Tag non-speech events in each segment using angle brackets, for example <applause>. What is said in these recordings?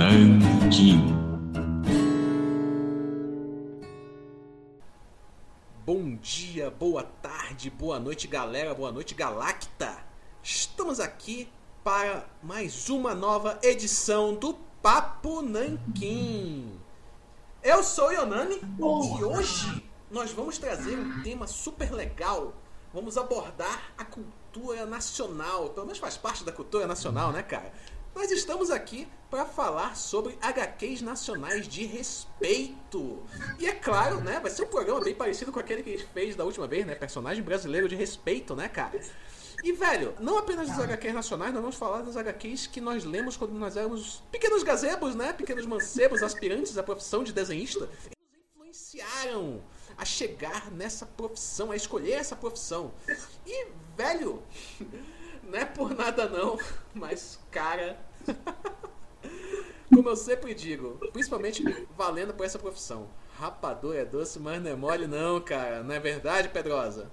Nanquim. Bom dia, boa tarde, boa noite, galera, boa noite, Galacta. Estamos aqui para mais uma nova edição do Papo Nanquim. Eu sou o Yonami e hoje nós vamos trazer um tema super legal. Vamos abordar a cultura nacional, pelo menos faz parte da cultura nacional, né, cara? Nós estamos aqui para falar sobre HQs nacionais de respeito. E é claro, né? Vai ser um programa bem parecido com aquele que a gente fez da última vez, né? Personagem brasileiro de respeito, né, cara? E, velho, não apenas dos HQs nacionais, nós vamos falar das HQs que nós lemos quando nós éramos pequenos gazebos, né? Pequenos mancebos, aspirantes à profissão de desenhista. E nos influenciaram a chegar nessa profissão, a escolher essa profissão. E, velho, não é por nada não, mas, cara. <laughs> Como eu sempre digo, principalmente valendo por essa profissão. Rapador é doce, mas não é mole não, cara. Não é verdade, Pedrosa?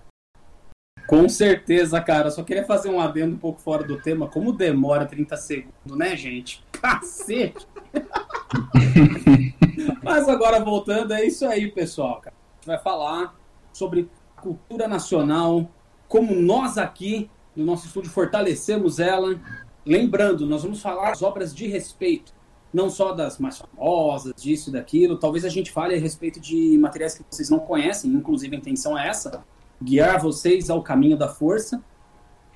Com certeza, cara. Só queria fazer um adendo um pouco fora do tema. Como demora 30 segundos, né, gente? <laughs> Cacete! Mas agora voltando, é isso aí, pessoal. A gente vai falar sobre cultura nacional, como nós aqui no nosso estúdio fortalecemos ela. Lembrando, nós vamos falar das obras de respeito, não só das mais famosas, disso e daquilo. Talvez a gente fale a respeito de materiais que vocês não conhecem, inclusive a intenção é essa, guiar vocês ao caminho da força.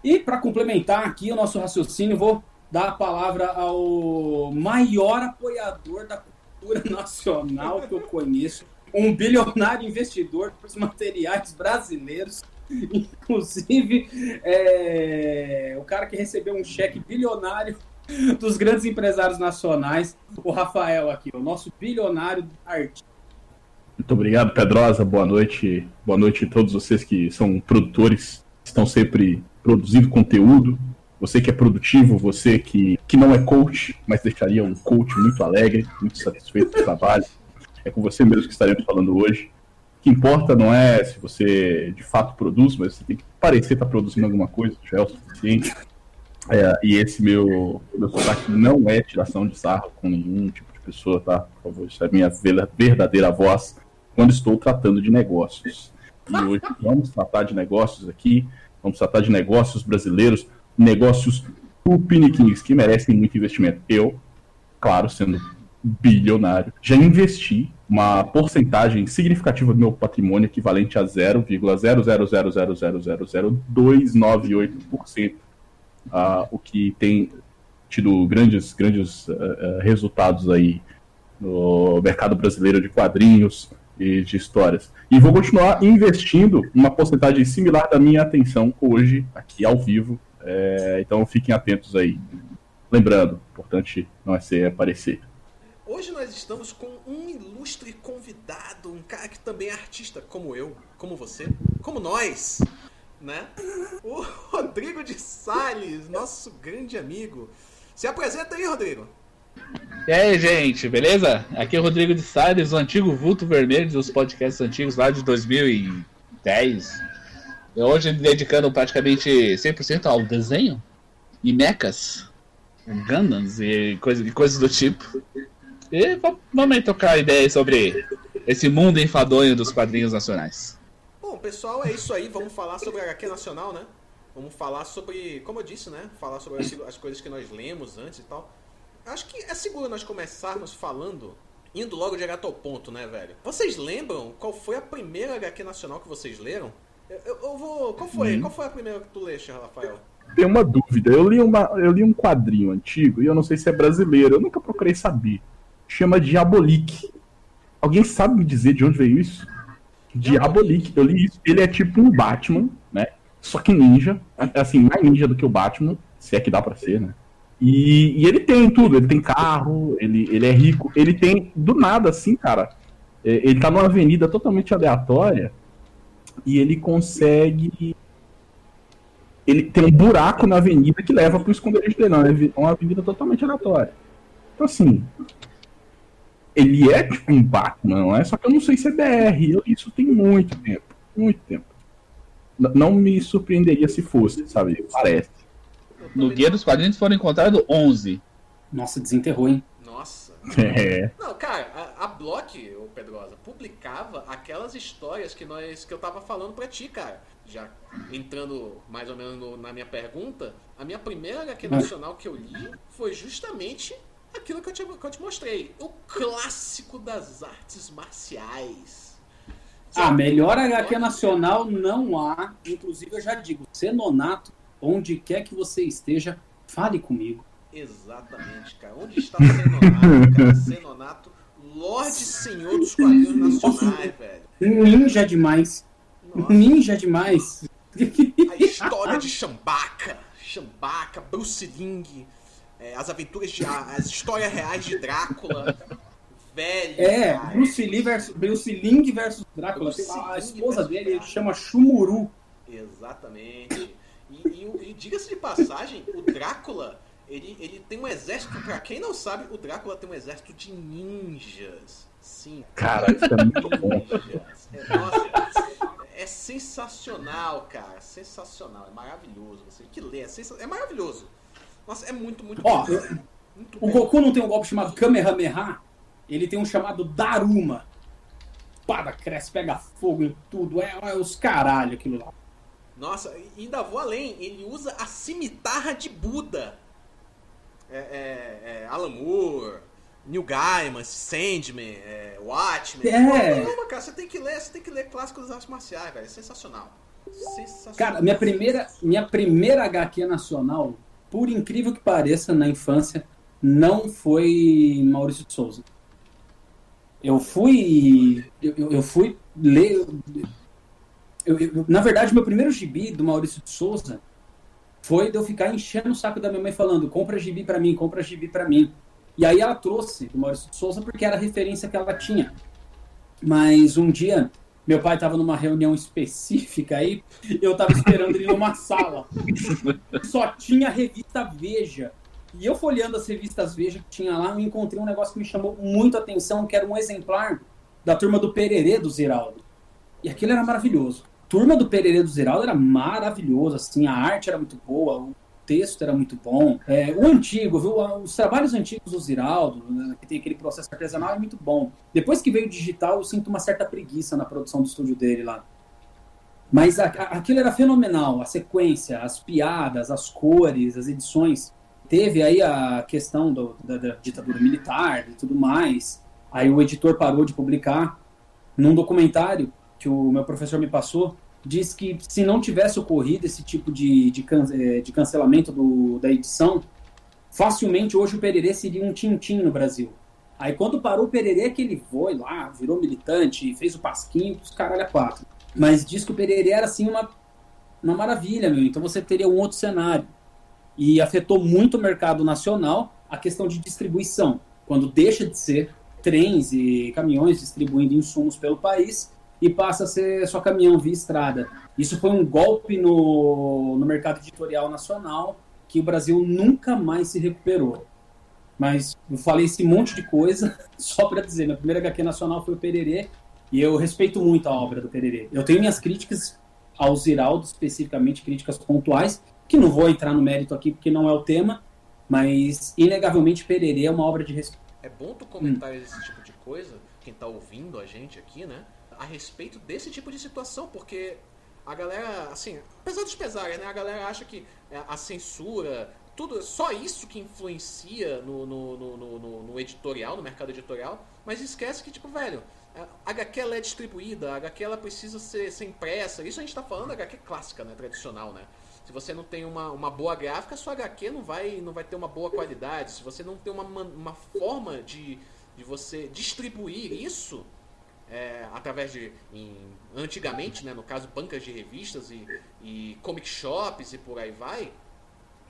E para complementar aqui o nosso raciocínio, vou dar a palavra ao maior apoiador da cultura <laughs> nacional que eu conheço, um bilionário investidor dos materiais brasileiros, <laughs> inclusive é, o cara que recebeu um cheque bilionário <laughs> dos grandes empresários nacionais, o Rafael aqui, o nosso bilionário artista. Muito obrigado, Pedrosa. Boa noite. Boa noite a todos vocês que são produtores, estão sempre produzindo conteúdo. Você que é produtivo, você que, que não é coach, mas deixaria um coach muito alegre, muito satisfeito do trabalho. É com você mesmo que estaremos falando hoje. Que importa não é se você de fato produz, mas você tem que parecer estar produzindo alguma coisa, já é o suficiente. É, e esse meu, meu sotaque não é tiração de sarro com nenhum tipo de pessoa, tá? Por favor, isso é a minha verdadeira voz quando estou tratando de negócios. E hoje vamos tratar de negócios aqui, vamos tratar de negócios brasileiros, negócios tupiniquins que merecem muito investimento. Eu, claro, sendo bilionário, já investi uma porcentagem significativa do meu patrimônio equivalente a 0,000000298%, uh, o que tem tido grandes, grandes uh, resultados aí no mercado brasileiro de quadrinhos e de histórias. E vou continuar investindo uma porcentagem similar da minha atenção hoje, aqui ao vivo. É, então fiquem atentos aí. Lembrando, importante não é ser aparecer. Hoje nós estamos com um ilustre convidado, um cara que também é artista, como eu, como você, como nós, né? O Rodrigo de Sales, nosso grande amigo. Se apresenta aí, Rodrigo. E aí, gente, beleza? Aqui é o Rodrigo de Sales, o antigo vulto vermelho dos podcasts antigos lá de 2010. Eu hoje dedicando praticamente 100% ao desenho e mechas, Gundams e, coisa, e coisas do tipo. E vamos aí tocar ideias sobre esse mundo enfadonho dos quadrinhos nacionais. Bom, pessoal, é isso aí. Vamos falar sobre a HQ Nacional, né? Vamos falar sobre, como eu disse, né? Falar sobre as, as coisas que nós lemos antes e tal. Acho que é seguro nós começarmos falando, indo logo direto ao ponto, né, velho? Vocês lembram qual foi a primeira HQ Nacional que vocês leram? Eu, eu, eu vou. Qual foi? Hum. Qual foi a primeira que tu leste, Rafael? Tenho uma dúvida. Eu li, uma, eu li um quadrinho antigo e eu não sei se é brasileiro. Eu nunca procurei saber chama Diabolique. Alguém sabe me dizer de onde veio isso? Diabolique. Eu li isso. Ele é tipo um Batman, né? Só que ninja. Assim, mais ninja do que o Batman, se é que dá pra ser, né? E, e ele tem tudo. Ele tem carro, ele, ele é rico. Ele tem, do nada, assim, cara. É, ele tá numa avenida totalmente aleatória e ele consegue ele tem um buraco na avenida que leva pro esconderijo dele. Não, é uma avenida totalmente aleatória. Então, assim, ele é tipo um Batman, não é? Só que eu não sei se é BR. Eu, isso tem muito tempo. Muito tempo. N não me surpreenderia se fosse, sabe? Parece. No Guia dos Quadrinhos foram encontrados 11. Nossa, desenterrou, hein? Nossa. É. Não, cara, a, a Block, o Pedrosa, publicava aquelas histórias que nós que eu tava falando pra ti, cara. Já entrando mais ou menos no- na minha pergunta, a minha primeira HQ nacional que eu li foi justamente aquilo que eu te, que eu te mostrei. O clássico das artes marciais. Ah, melhor HQ nacional não há. Inclusive, eu já digo, Cenonato, onde quer que você esteja, fale comigo. Exatamente, cara. Onde está o Cenonato, cara? Cenonato, Lorde Senhor dos quadrinhos nacionais, velho. Ninja demais. Nossa. Ninja demais. A história de Chambaka, Chambaka, Bruce Ling, é, as aventuras de. as histórias reais de Drácula. <laughs> Velho. É, cara. Bruce Lee versus Bruce Ling versus Drácula. Bruce A, esposa dele Drácula. chama Shumuru. Exatamente. E, e e diga-se de passagem, o Drácula, ele, ele tem um exército. Pra quem não sabe, o Drácula tem um exército de ninjas. Sim. Cara, isso é muito bom. Ninjas. É, nossa, é sensacional, cara. Sensacional. É maravilhoso. Você que lê, é, sensa- é maravilhoso. Nossa, é muito, muito Ó, eu- Muito O. Goku não tem um golpe chamado Kamehameha, ele tem um chamado Daruma. Pada, cresce, pega fogo em tudo. É, é os caralho aquilo lá. Nossa, e ainda vou além. Ele usa a cimitarra de Buda. É, é, é Alan Moore, Neil Gaiman, Sandman, é, Watchmen. É. Caramba, cara, você tem que ler, você tem que ler clássicos das artes marciais, velho. É sensacional. Sensacional. Cara, minha primeira, minha primeira HQ nacional, por incrível que pareça, na infância, não foi Maurício de Souza. Eu fui. Eu, eu- fui ler. eu- eu- na verdade, meu primeiro gibi do Maurício de Souza foi de eu ficar enchendo o saco da minha mãe falando: compra gibi pra mim, compra gibi pra mim. E aí ela trouxe do Maurício de Souza porque era a referência que ela tinha. Mas um dia, meu pai estava numa reunião específica aí, eu estava esperando ele numa sala. Só tinha a revista Veja. E eu folheando as revistas Veja que tinha lá, eu encontrei um negócio que me chamou muito a atenção, que era um exemplar da turma do Pererê do Ziraldo. E aquilo era maravilhoso. Turma do Pererê do Ziraldo era maravilhoso, assim, a arte era muito boa, o texto era muito bom. É, o antigo, viu? Os trabalhos antigos do Ziraldo, né, que tem aquele processo artesanal, é muito bom. Depois que veio o digital, eu sinto uma certa preguiça na produção do estúdio dele lá. Mas a- a- aquilo era fenomenal, a sequência, as piadas, as cores, as edições. Teve aí a questão do- da, da ditadura militar e tudo mais. Aí o editor parou de publicar. Num documentário que o meu professor me passou, diz que se não tivesse ocorrido esse tipo de, de, can- eh, de cancelamento do- da edição, facilmente hoje o Pererê seria um tintim no Brasil. Aí quando parou o Pererê, que ele foi lá, virou militante, fez o pasquinho, os caralho a quatro. Mas diz que o Pererê era assim uma, uma maravilha, meu. Então você teria um outro cenário. E afetou muito o mercado nacional a questão de distribuição. Quando deixa de ser trens e caminhões distribuindo insumos pelo país e passa a ser só caminhão via estrada. Isso foi um golpe no, no mercado editorial nacional que o Brasil nunca mais se recuperou. Mas eu falei esse monte de coisa <laughs> só para dizer, minha primeira HQ nacional foi o Pererê e eu respeito muito a obra do Pererê. Eu tenho minhas críticas ao Ziraldo, especificamente críticas pontuais, que não vou entrar no mérito aqui porque não é o tema, mas inegavelmente Pererê é uma obra de respeito. É bom tu comentar esse tipo de coisa, quem tá ouvindo a gente aqui, né? A respeito desse tipo de situação, porque a galera, assim, apesar dos pesares, né? A galera acha que é, a censura, tudo, só isso que influencia no, no, no, no- no- editorial, no mercado editorial, mas esquece que, tipo, velho, a HQ ela é distribuída, a HQ ela precisa ser, ser impressa. Isso a gente tá falando HQ clássica, né? Tradicional, né? Se você não tem uma, uma boa gráfica, sua HQ não vai, não vai ter uma boa qualidade. Se você não tem uma, uma forma de, de você distribuir isso é, através de. em- antigamente, né, no caso, bancas de revistas e, e comic shops e por aí vai,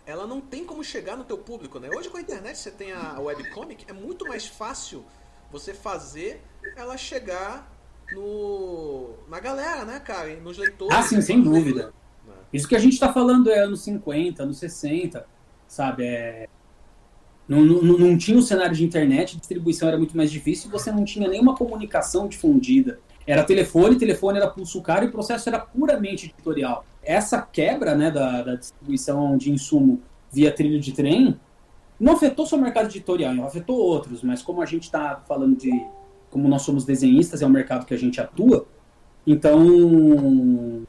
ela não tem como chegar no teu público. Né? Hoje com a internet você tem a webcomic, é muito mais fácil você fazer ela chegar no, na galera, né, cara? Nos leitores. Ah, sim, sem dúvida. Né? Isso que a gente está falando é anos 50, anos 60, sabe? É... Não, não, não tinha um cenário de internet, distribuição era muito mais difícil você não tinha nenhuma comunicação difundida. Era telefone, telefone era pulso caro e o processo era puramente editorial. Essa quebra né, da, da distribuição de insumo via trilho de trem não afetou só o mercado editorial, afetou outros, mas como a gente está falando de. Como nós somos desenhistas, é o mercado que a gente atua, então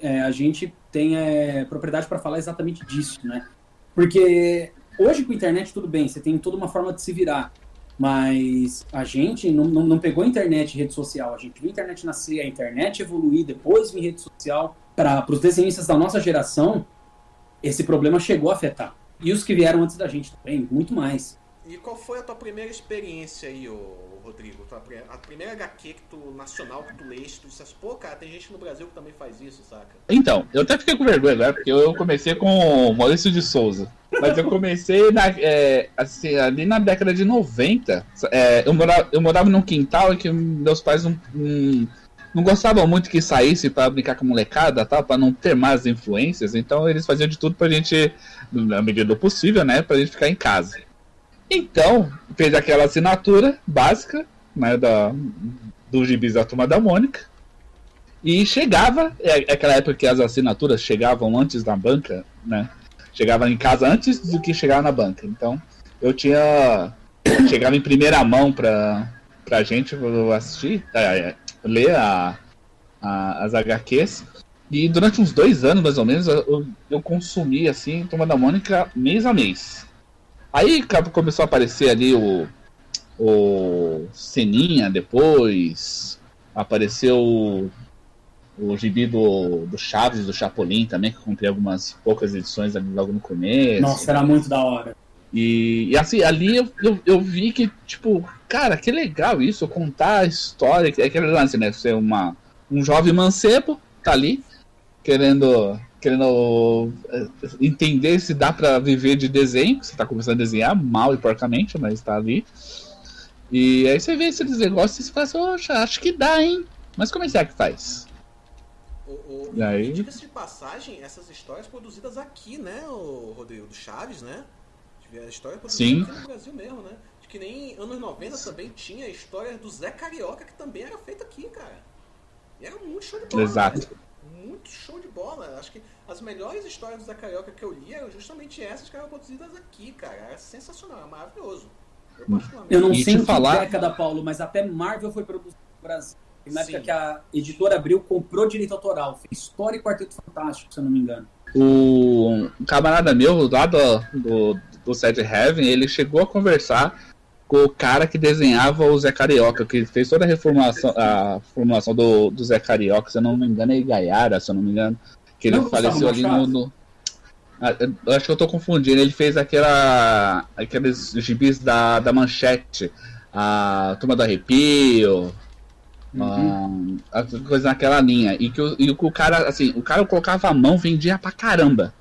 é, a gente tem é, propriedade para falar exatamente disso, né? Porque hoje com a internet tudo bem, você tem toda uma forma de se virar, mas a gente não, não, não pegou a internet e rede social, a gente viu a internet nascer, a internet evoluir, depois vir rede social. Para os desenhistas da nossa geração, esse problema chegou a afetar. E os que vieram antes da gente também, muito mais. E qual foi a tua primeira experiência aí, ô, Rodrigo? A primeira HQ que tu, nacional que tu leste, tu disse, assim, pô, cara, tem gente no Brasil que também faz isso, saca? Então, eu até fiquei com vergonha agora, porque eu comecei com Maurício de Souza. Mas eu comecei na, é, assim, ali na década de 90. É, eu, morava, eu morava num quintal em que meus pais não, não, gostavam muito que saísse para brincar com a molecada, tá? para não ter mais influências. Então eles faziam de tudo pra gente, na medida do possível, né? Pra gente ficar em casa. Então, fez aquela assinatura básica, né, da, do gibis da Turma da Mônica. E chegava, é, é aquela época que as assinaturas chegavam antes da banca, né? Chegava em casa antes do que chegar na banca. Então, eu tinha. Chegava em primeira mão pra, pra gente assistir, é, é, ler a, a, as HQs. E durante uns dois anos, mais ou menos, eu, eu consumi, assim, Turma da Mônica mês a mês. Aí começou a aparecer ali o, o Seninha depois, apareceu o, o gibi do, do Chaves, do Chapolin também, que eu comprei algumas poucas edições ali logo no começo. Nossa, era muito da hora. E, e assim, ali eu, eu, eu, vi que, tipo, cara, que legal isso, contar a história, é aquele lance, né? Ser uma, um jovem mancebo, tá ali, querendo querendo eh, entender se dá para viver de desenho, você tá começando a desenhar mal e porcamente, mas tá ali. E aí você vê esses negócios e você fala assim, oxa, acho que dá, hein? Mas como é que faz? O, o, e aí... Diga-se de passagem, essas histórias produzidas aqui, né, o Rodrigo, do Chaves, né? A história produzida Sim. aqui no Brasil mesmo, né? De que nem anos 90 também tinha a história do Zé Carioca, que também era feita aqui, cara. E era muito show de bola. Exato. Né? Muito show de bola. Acho que as melhores histórias da Carioca que eu li eram justamente essas que eram produzidas aqui, cara. Era sensacional, era maravilhoso. Eu, eu não sei em falar... que década, Paulo, mas até Marvel foi produzido no Brasil. Na época que a editora Abril comprou direito autoral. Fez História e Quarteto Fantástico, se eu não me engano. O camarada meu lá do, do, do Sad Heaven, ele chegou a conversar com o cara que desenhava o Zé Carioca, que fez toda a reformulação, a formulação do, do Zé Carioca, se eu não me engano é Gaiara, se eu não me engano. Que ele não, faleceu ali no. no... Ah, acho que eu tô confundindo. Ele fez aquela. aqueles gibis da, da manchete. A Turma do Arrepio. Uhum. A, a coisa naquela linha. E que, o, e o cara, assim, o cara colocava a mão, vendia pra caramba.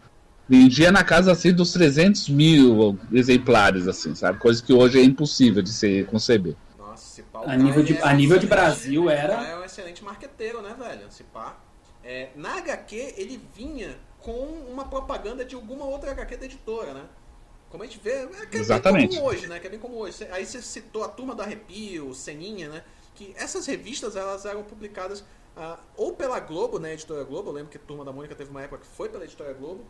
Vendia na casa assim dos 300 mil exemplares, assim, sabe? Coisa que hoje é impossível de se conceber. Nossa, a nível de, é a nível de Brasil era. É um excelente marqueteiro, né, velho? Se pá. É, na HQ, ele vinha com uma propaganda de alguma outra HQ da editora, né? Como a gente vê, é que é Exatamente. bem comum hoje, né? Que é bem como hoje. Aí você citou a Turma do Arrepio, Seninha, né? Que essas revistas, elas eram publicadas uh, ou pela Globo, né? Editora Globo. Eu lembro que a Turma da Mônica teve uma época que foi pela Editora Globo.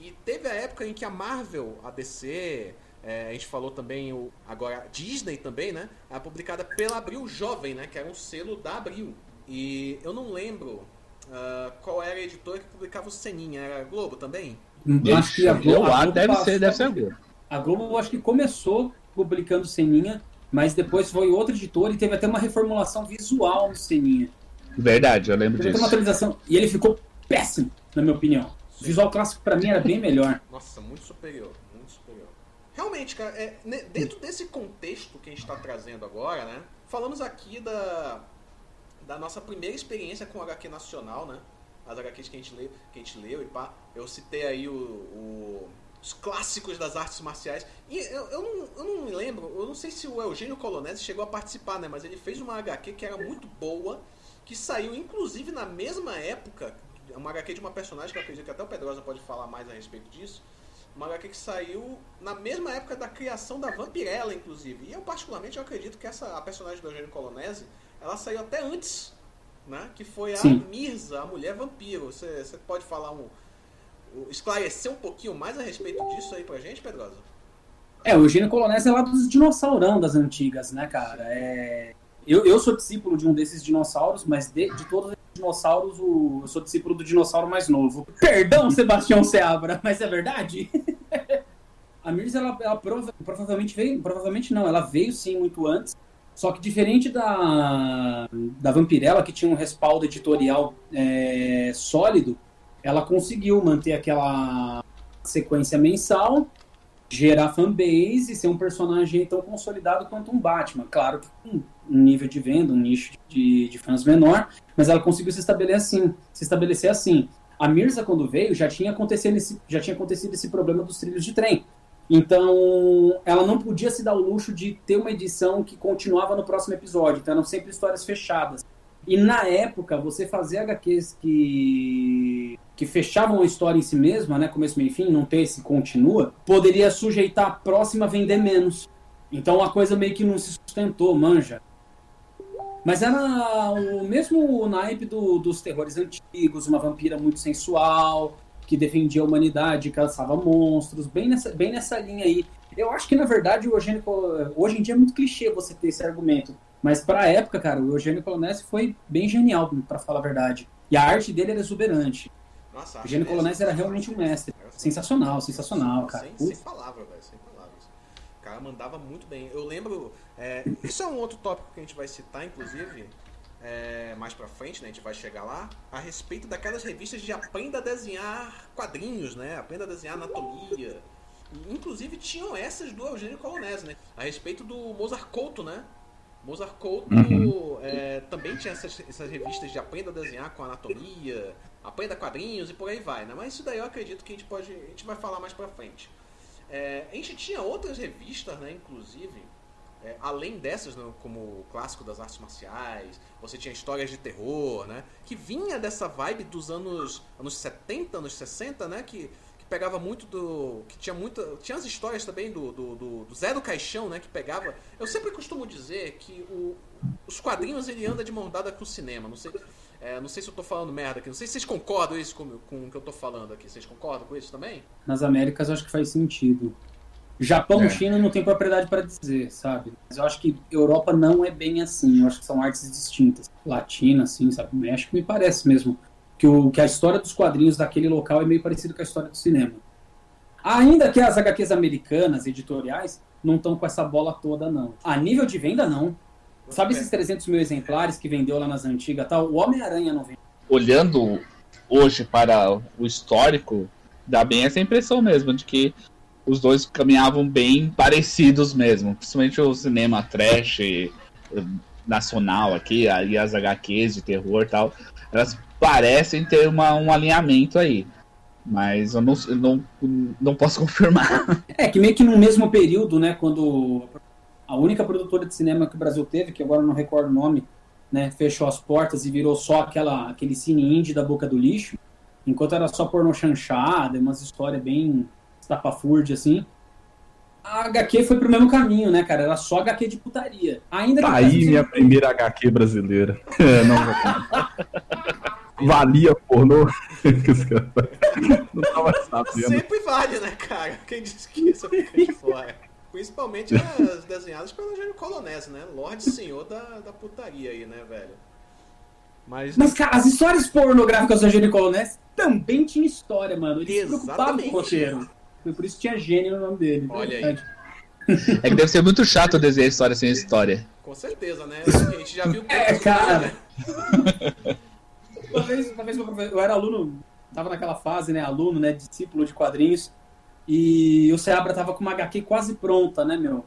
E teve a época em que a Marvel, a DC, é, a gente falou também, o, agora Disney também, né? É publicada pela Abril Jovem, né? Que era um selo da Abril. E eu não lembro Uh, qual era a editora que publicava o Seninha? Era a Globo também? Eu acho que a Globo, a Globo deve, ser, deve ser a Globo. A Globo eu acho que começou publicando Seninha, mas depois foi outra editora e teve até uma reformulação visual no Seninha. Verdade, eu lembro teve disso. Uma atualização, e ele ficou péssimo, na minha opinião. O visual clássico para mim era bem melhor. <laughs> Nossa, muito superior, muito superior. Realmente, cara, é, dentro desse contexto que a gente está trazendo agora, né? Falamos aqui da, da nossa primeira experiência com HQ nacional, né? As HQs que a gente leu, que a gente leu e pá. Eu citei aí o, o os clássicos das artes marciais. E eu, eu, não, eu não me lembro, eu não sei se o Eugênio Colonese chegou a participar, né? Mas ele fez uma HQ que era muito boa, que saiu inclusive na mesma época, uma HQ de uma personagem que eu acredito que até o Pedrosa pode falar mais a respeito disso. Uma HQ que saiu na mesma época da criação da Vampirella, inclusive. E eu particularmente eu acredito que essa a personagem do Eugênio Colonese ela saiu até antes, né? Que foi a Sim. Mirza, a mulher vampiro. Você, você pode falar um. esclarecer um pouquinho mais a respeito disso aí pra gente, Pedrosa? É, o Eugênio Colonese é lá dos dinossaurão das antigas, né, cara? É... Eu, eu sou discípulo de um desses dinossauros, mas de, de todos os dinossauros, o, eu sou discípulo do dinossauro mais novo. Perdão, <laughs> Sebastião Seabra, mas é verdade? <laughs> a Mirza, ela, ela prova, provavelmente veio, provavelmente não, ela veio sim muito antes, só que diferente da, da Vampirella, que tinha um respaldo editorial é, sólido, ela conseguiu manter aquela sequência mensal gerar fanbase e ser um personagem tão consolidado quanto um Batman. Claro que com um nível de venda, um nicho de, de fãs menor, mas ela conseguiu se estabelecer assim. Se estabelecer assim. A Mirza, quando veio, já tinha acontecido esse, já tinha acontecido esse problema dos trilhos de trem. Então, ela não podia se dar o luxo de ter uma edição que continuava no próximo episódio. Então, eram sempre histórias fechadas. E na época, você fazer HQs que, que fechavam a história em si mesma, né, começo, meio fim, não ter esse continua, poderia sujeitar a próxima a vender menos. Então a coisa meio que não se sustentou, manja. Mas era o mesmo naipe do, dos terrores antigos, uma vampira muito sensual, que defendia a humanidade, caçava monstros, bem nessa, bem nessa linha aí. Eu acho que, na verdade, o Eugênio, hoje em dia é muito clichê você ter esse argumento. Mas pra época, cara, o Eugênio Colonese foi bem genial, para falar a verdade. E a arte dele era exuberante. Nossa, o Eugênio Colonese era realmente um mestre. Sensacional, sensacional, cara. Sem, sem palavras, velho, sem palavras. O cara mandava muito bem. Eu lembro. É, isso é um outro tópico que a gente vai citar, inclusive. É, mais pra frente, né? A gente vai chegar lá. A respeito daquelas revistas de aprenda a desenhar quadrinhos, né? Aprenda a desenhar anatomia. Inclusive tinham essas do Eugênio Colonese, né? A respeito do Mozart Couto, né? Mozart Couto uhum. é, também tinha essas, essas, revistas de aprenda a desenhar com anatomia, aprenda quadrinhos e por aí vai, né? Mas isso daí eu acredito que a gente pode, a gente vai falar mais pra frente. É, a gente tinha outras revistas, né, inclusive, é, além dessas, né, como o clássico das artes marciais, você tinha histórias de terror, né, que vinha dessa vibe dos anos, anos 70, anos 60, né, que pegava muito do. que tinha muita. Tinha as histórias também do, do, do, do Zé do Caixão, né? Que pegava. Eu sempre costumo dizer que o, os quadrinhos ele anda de mão dada com o cinema. Não sei, é, não sei se eu tô falando merda aqui. Não sei se vocês concordam isso com, com o que eu tô falando aqui. Vocês concordam com isso também? Nas Américas eu acho que faz sentido. Japão e é. China não tem propriedade para dizer, sabe? Mas eu acho que Europa não é bem assim. Eu acho que são artes distintas. Latina, assim, sabe? México me parece mesmo que, o, que a história dos quadrinhos daquele local é meio parecido com a história do cinema. Ainda que as HQs americanas, editoriais, não estão com essa bola toda, não. A nível de venda, não. Sabe esses 300 mil exemplares que vendeu lá nas antigas tal? O Homem-Aranha não vende. Olhando hoje para o histórico, dá bem essa impressão mesmo de que os dois caminhavam bem parecidos mesmo. Principalmente o cinema trash eh, nacional aqui, e as HQs de terror e tal. Elas parecem ter uma, um alinhamento aí. Mas eu não, eu não, não posso <laughs> confirmar. É, que meio que no mesmo período, né, quando a única produtora de cinema que o Brasil teve, que agora não recordo o nome, né, fechou as portas e virou só aquela, aquele cine indie da boca do lixo, enquanto era só porno chanchada, umas histórias bem estapafurde, assim, a HQ foi pro mesmo caminho, né, cara? Era só HQ de putaria. Ainda tá aí minha primeira HQ brasileira. <laughs> É, não <laughs> valia pornô. <laughs> não tava sabendo. Sempre vale, né, cara? Quem disse que isso fica de fora. Principalmente as desenhadas pelo Eugênio Colonese, né? Lorde Senhor da, da putaria aí, né, velho? Mas... Mas, cara, as histórias pornográficas do Eugênio Colonese também tinha história, mano. Ele Exatamente. se preocupava com o roteiro. Foi por isso que tinha gênio no nome dele. Olha aí. É que deve ser muito chato desenhar história sem história. Com certeza, né? A gente já viu que É, cara. <laughs> Uma vez, uma vez eu era aluno, tava naquela fase, né, aluno, né, discípulo de quadrinhos, e o Seabra tava com uma HQ quase pronta, né, meu?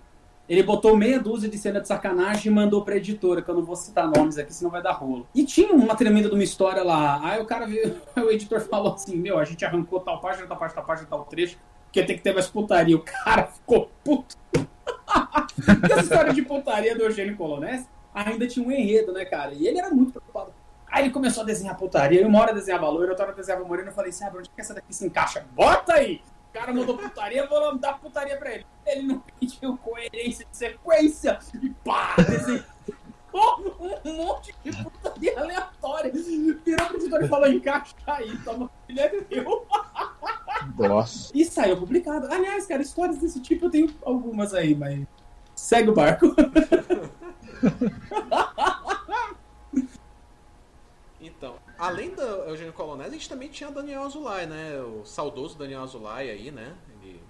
Ele botou meia dúzia de cena de sacanagem e mandou pra editora, que eu não vou citar nomes aqui, senão vai dar rolo. E tinha uma tremenda de uma história lá. Aí o cara viu, <laughs> o editor falou assim: Meu, a gente arrancou tal página, tal página, tal página, tal trecho, porque tem que ter mais putaria. O cara ficou puto. <laughs> essa história de putaria do Eugênio Colonés ainda tinha um enredo, né, cara? E ele era muito preocupado Aí ele começou a desenhar putaria, e uma hora desenhava loira, outra hora desenhava morena, eu falei ah, onde que essa daqui se encaixa? Bota aí! O cara mandou putaria, vou dar putaria pra ele. Ele não pediu coerência de sequência, e pá, desenhou um monte de putaria aleatória. Virou pro editor e falou, encaixa aí, toma, filha é meu. Nossa. E saiu publicado. Aliás, cara, histórias desse tipo eu tenho algumas aí, mas. Segue o barco. <laughs> Então, além do Eugênio Colonese, a gente também tinha o Daniel Azulay, né? O saudoso Daniel Azulay aí, né? Ele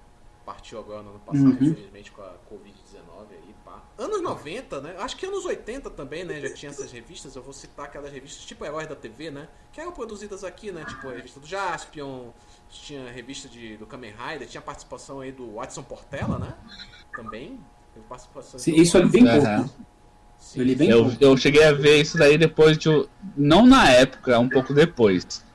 partiu agora no ano passado, Uhum. infelizmente, com a Covid-19 aí, pá. Anos 90, né? Acho que anos 80 também, né? Já tinha essas revistas. Eu vou citar aquelas revistas tipo Heróis da TV, né? Que eram produzidas aqui, né? Tipo a revista do Jaspion, tinha a revista de, do Kamen Rider, tinha a participação aí do Watson Portela, né? Também. Teve participação Sim, Isso é bem pouco. Sim, ele bem Eu, pouco. eu cheguei a ver isso daí depois de. Não na época, um pouco depois.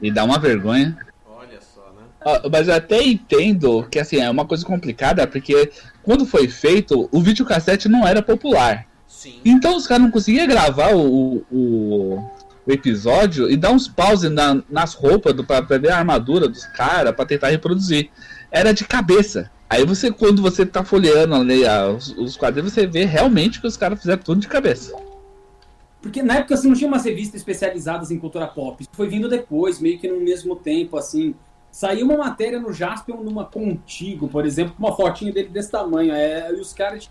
E dá uma vergonha. Olha só, né? Ah, Mas eu até entendo que assim, é uma coisa complicada, porque quando foi feito, o videocassete não era popular. Sim. Então os caras não conseguiam gravar o, o, o episódio e dar uns pause na- nas roupas do, pra, pra ver a armadura dos caras, pra tentar reproduzir. Era de cabeça. Aí você, quando você tá folheando ali ah, os, os quadrinhos, você vê realmente que os caras fizeram tudo de cabeça. Porque na época assim, não tinha umas revistas especializadas em cultura pop. Isso foi vindo depois, meio que no mesmo tempo, assim. Saiu uma matéria no Jaspion numa Contigo, por exemplo, com uma fotinha dele desse tamanho. É, e os caras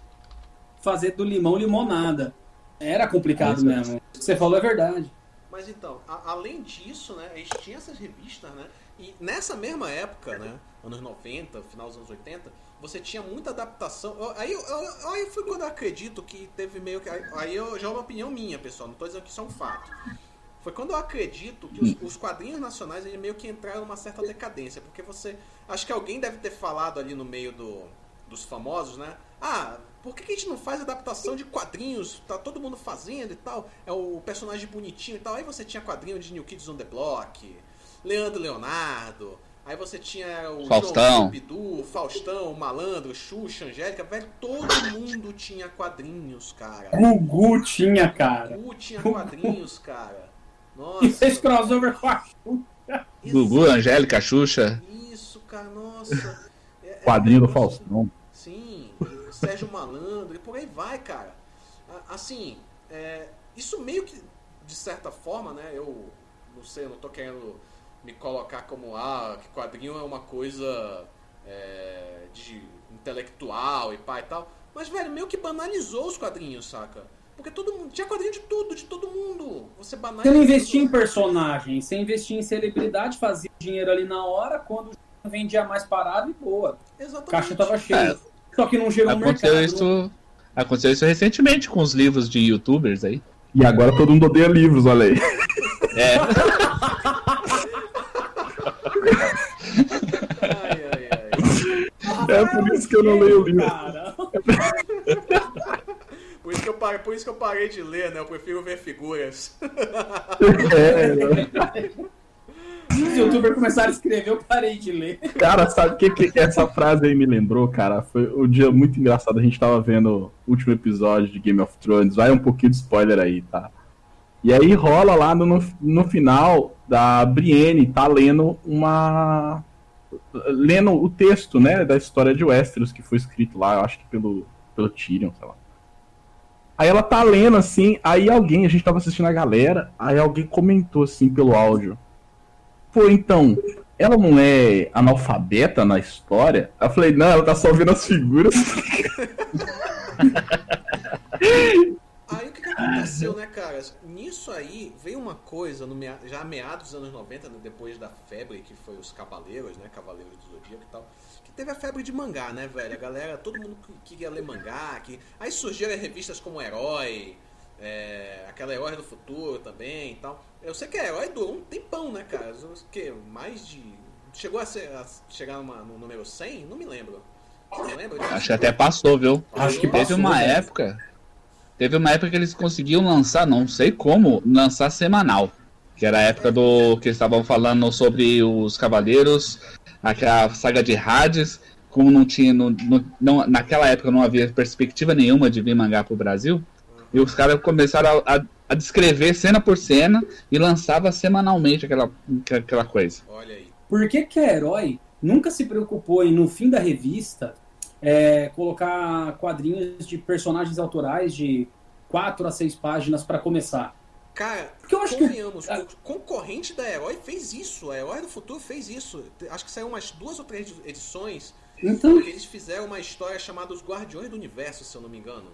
fazer do limão limonada. Era complicado Isso. mesmo. O que você falou é verdade. Mas então, a- além disso, né, a gente tinha essas revistas, né? E nessa mesma época, né, anos 90, final dos anos 80, você tinha muita adaptação. Aí, aí foi quando eu acredito que teve meio que. Aí eu, já é uma opinião minha, pessoal, não tô dizendo que isso é um fato. Foi quando eu acredito que os, os quadrinhos nacionais eles meio que entraram numa certa decadência, porque você. Acho que alguém deve ter falado ali no meio do, dos famosos, né? Ah, por que, que a gente não faz adaptação de quadrinhos? Tá todo mundo fazendo e tal. É o personagem bonitinho e tal. Aí você tinha quadrinho de New Kids on the Block, Leandro Leonardo. Aí você tinha o Faustão. João Bidu, Faustão, Malandro, Xuxa, Angélica, velho, todo mundo tinha quadrinhos, cara. Gugu tinha, cara. Gugu tinha quadrinhos, cara. <laughs> E fez Nossa. crossover com a Xuxa. Gugu, Angélica, Xuxa. Isso, cara, nossa. É- é- Quadrinho do Faustão. Sim, Sérgio Malandro e por aí vai, cara. Assim, é, isso meio que, de certa forma, né? Eu não sei, eu não tô querendo me colocar como, ah, que quadrinho é uma coisa é, de intelectual e pá e tal. Mas, velho, meio que banalizou os quadrinhos, saca? Porque todo mundo. Tinha quadrinho de tudo, de todo mundo. Você banalizou. Você não investia em personagem, você investia em celebridade, fazia dinheiro ali na hora, quando vendia mais parado e boa. Exatamente. A caixa tava cheia. É. Só que não chegou no Aconteceu mercado. isso. Aconteceu isso recentemente com os livros de youtubers aí. E agora todo mundo odeia livros, olha aí. É, <laughs> Ai, ai, ai. É por isso que eu não leio livro. Cara, <laughs> Por isso, que eu parei, por isso que eu parei de ler, né? Eu prefiro ver figuras. <laughs> É, os youtubers começaram a escrever, eu parei de ler. cara, sabe o que, que essa frase aí me lembrou, cara? Foi um dia muito engraçado. A gente tava vendo o último episódio de Game of Thrones. Vai um pouquinho de spoiler aí, tá? E aí rola lá no, no final da Brienne, tá lendo uma. Lendo o texto, né, da história de Westeros que foi escrito lá, eu acho que pelo, pelo Tyrion, sei lá. Aí ela tá lendo assim, aí alguém, a gente tava assistindo a galera, aí alguém comentou assim pelo áudio. Pô, então, ela não é analfabeta na história? Eu falei, não, ela tá só vendo as figuras. <laughs> Aí o que, que aconteceu, né, cara? Nisso aí veio uma coisa, no mea- já meados dos anos 90, né, depois da febre que foi os Cavaleiros, né? Cavaleiros do Zodíaco e tal. Que teve a febre de mangá, né, velho? A galera, todo mundo que- queria ler mangá. Que... Aí surgiram revistas como Herói, é, aquela Herói do Futuro também e tal. Eu sei que a Herói durou um tempão, né, cara? O que? Mais de. Chegou a, ser, a chegar numa- no número 100? Não me lembro. Não lembro acho que até passou, viu? Acho que Teve uma né? época. Teve uma época que eles conseguiam lançar, não sei como, lançar semanal. Que era a época do que estavam falando sobre os Cavaleiros, aquela saga de Hades, como não tinha. Não- naquela época não havia perspectiva nenhuma de vir mangá pro Brasil. E os caras começaram a, a- a descrever cena por cena e lançava semanalmente aquela, aquela coisa. Olha aí. Por que, que a Herói nunca se preocupou em, no fim da revista, é, colocar quadrinhos de personagens autorais de quatro a seis páginas para começar? Cara, Porque eu acho que- convenhamos, o concorrente da Herói fez isso. A Herói do Futuro fez isso. Acho que saiu umas duas ou três edições Então, que eles fizeram uma história chamada Os Guardiões do Universo, se eu não me engano.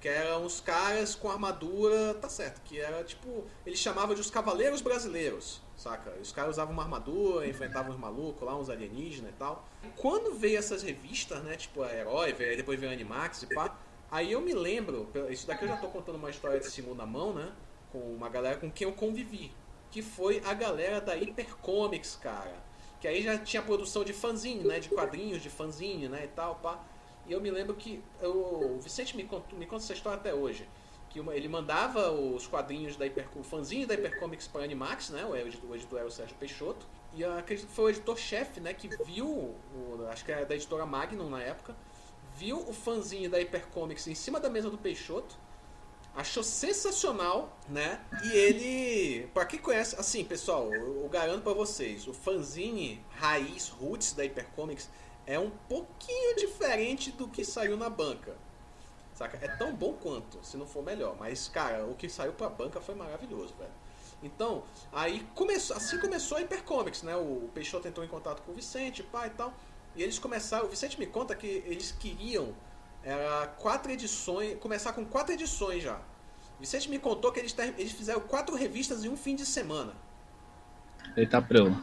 Que eram os caras com armadura, tá certo, que era tipo, eles chamavam de os Cavaleiros Brasileiros, saca? Os caras usavam uma armadura, enfrentavam os malucos lá, uns alienígenas e tal. Quando veio essas revistas, né, tipo a Herói, depois veio a Animax e pá, aí eu me lembro, isso daqui eu já tô contando uma história de segunda mão, né, com uma galera com quem eu convivi, que foi a galera da Hypercomics, cara. Que aí já tinha produção de fanzine, né? De quadrinhos, de fanzine, né? E tal, pá. E eu me lembro que eu- o Vicente me me conta essa história até hoje. Que uma- ele mandava os quadrinhos da Hyper, o fanzine da Hypercomics para Animax, né? O editor, o editor era o Sérgio Peixoto. E acredito que foi o editor-chefe, né? Que viu, o- acho que era da editora Magnum na época, viu o fanzine da Hypercomics em cima da mesa do Peixoto achou sensacional, né? E ele, pra quem conhece, assim, pessoal, eu, eu garanto pra vocês, o fanzine raiz roots da Hypercomics é um pouquinho diferente do que saiu na banca. Saca? É tão bom quanto, se não for melhor, mas cara, o que saiu pra banca foi maravilhoso, velho. Então, aí começou, assim começou a Hypercomics, né? O Peixoto entrou em contato com o Vicente, pai e tal. E eles começaram, o Vicente me conta que eles queriam era quatro edições, começar com quatro edições já. Vicente me contou que eles, eles fizeram quatro revistas em um fim de semana. Ele tá preu.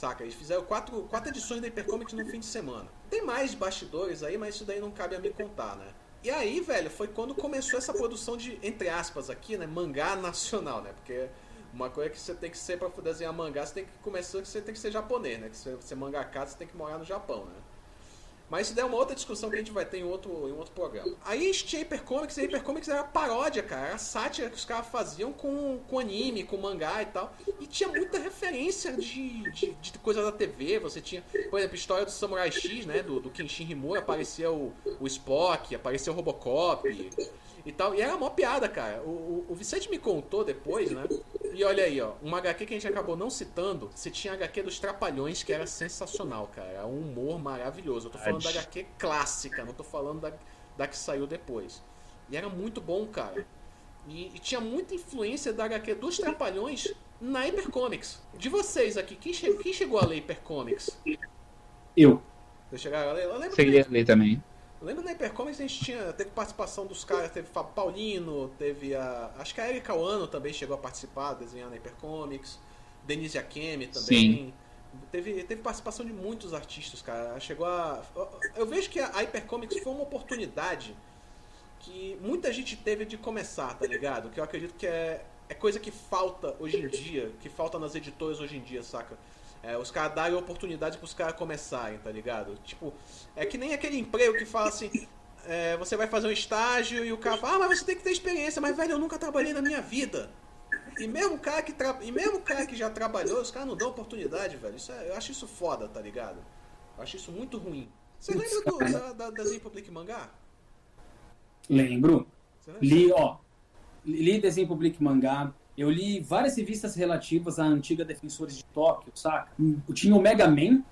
Saca? Eles fizeram quatro, quatro edições da Hypercomics num fim de semana. Tem mais bastidores aí, mas isso daí não cabe a me contar, né? E aí, velho, foi quando começou essa produção de, entre aspas, aqui, né? Mangá nacional, né? Porque uma coisa que você tem que ser pra desenhar mangá, você tem que começar, você tem que ser japonês, né? Que você, você mangaka, você tem que morar no Japão, né? Mas isso daí é uma outra discussão que a gente vai ter em outro, em outro programa. Aí tinha Hypercomics, e Hypercomics era paródia, cara. Era sátira que os caras faziam com, com anime, com mangá e tal. E tinha muita referência de, de, de coisa da TV. Você tinha, por exemplo, a história do Samurai X, né? Do, do Kenshin Himura, aparecia o, o Spock, aparecia o Robocop e tal. E era uma piada, cara. O, o, o Vicente me contou depois, né? E olha aí, ó, uma HQ que a gente acabou não citando, você tinha a HQ dos Trapalhões, que era sensacional, cara. Era um humor maravilhoso. Eu tô falando da HQ clássica, não tô falando da, da que saiu depois. E era muito bom, cara. E, e tinha muita influência da HQ dos Trapalhões na Hypercomics. De vocês aqui, quem, che quem chegou a ler Hypercomics? eu. Vocês chegaram a ler? Eu lembro Cheguei a ler também. Eu lembro na Hypercomics a gente tinha, teve participação dos caras, teve Fábio Paulino, teve a. Acho que a Erika Wano também chegou a participar, desenhando na Hypercomics. Denise Akemi também. Sim. Teve, teve participação de muitos artistas, cara. Chegou a. eu- Eu vejo que a Hypercomics foi uma oportunidade que muita gente teve de começar, tá ligado? Que eu acredito que é, é coisa que falta hoje em dia, que falta nas editoras hoje em dia, saca? É, os caras darem oportunidade pros caras começarem, tá ligado? Tipo, é que nem aquele emprego que fala assim, é, você vai fazer um estágio e o cara fala, ah, mas você tem que ter experiência, mas velho, eu nunca trabalhei na minha vida. E mesmo o cara que, tra... e mesmo cara que já trabalhou, os caras não dão oportunidade, velho. Isso é- Eu acho isso foda, tá ligado? Eu acho isso muito ruim. Você lembra do, da, da, Zen Public Mangá? Lembro. Li, ó. Li Desenho Public Mangá. Eu li várias revistas relativas à antiga Defensores de Tóquio, saca? Tinha o Mega Man,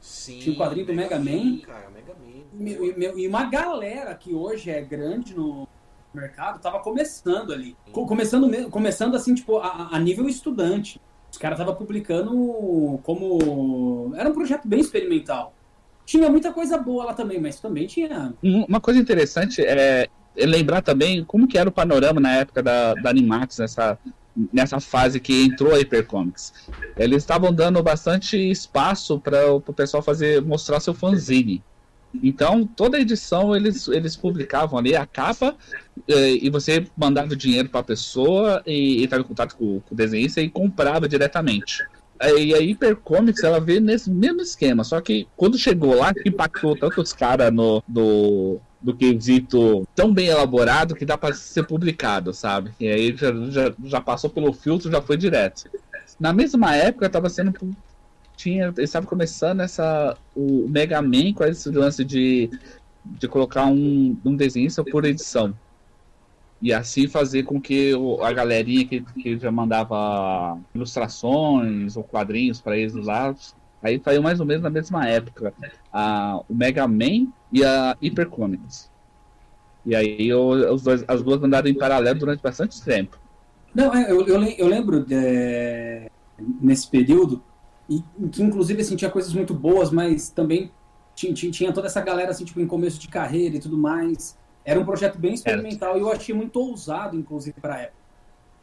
Sim. Tinha o quadrinho do Mega Man. Cara, Mega Man. e e uma galera que hoje é grande no mercado tava começando ali. Co- Começando, começando assim, tipo, a, a nível estudante. Os caras estavam publicando como. Era um projeto bem experimental. Tinha muita coisa boa lá também, mas também tinha. Um- Uma coisa interessante é é lembrar também como que era o panorama na época da, da Animax, nessa, nessa fase que entrou a Hypercomics. Eles estavam dando bastante espaço para o pessoal fazer mostrar seu fanzine. Então, toda edição eles, eles publicavam ali a capa eh, e você mandava o dinheiro para a pessoa e estava em contato com, com o desenhista e comprava diretamente. Eh, E a Hypercomics ela veio nesse mesmo esquema, só que quando chegou lá, impactou tanto os caras no, do, do quesito tão bem elaborado que dá para ser publicado, sabe? E aí já, já, já passou pelo filtro, já foi direto. Na mesma época, estava sendo tinha, estava começando essa o Mega Man com esse lance de, de colocar um, um desenhista por edição. E assim fazer com que o- a galerinha que, que já mandava ilustrações ou quadrinhos para eles lá, aí saiu mais ou menos na mesma época a, o Mega Man e a Hypercomics. E aí os dois, as duas andaram em paralelo durante bastante tempo. Não, é, eu, eu, eu lembro de, nesse período, e que inclusive assim, tinha coisas muito boas, mas também tinha, tinha, toda essa galera assim, tipo, em começo de carreira e tudo mais. Era um projeto bem experimental e eu achei muito ousado, inclusive, pra época.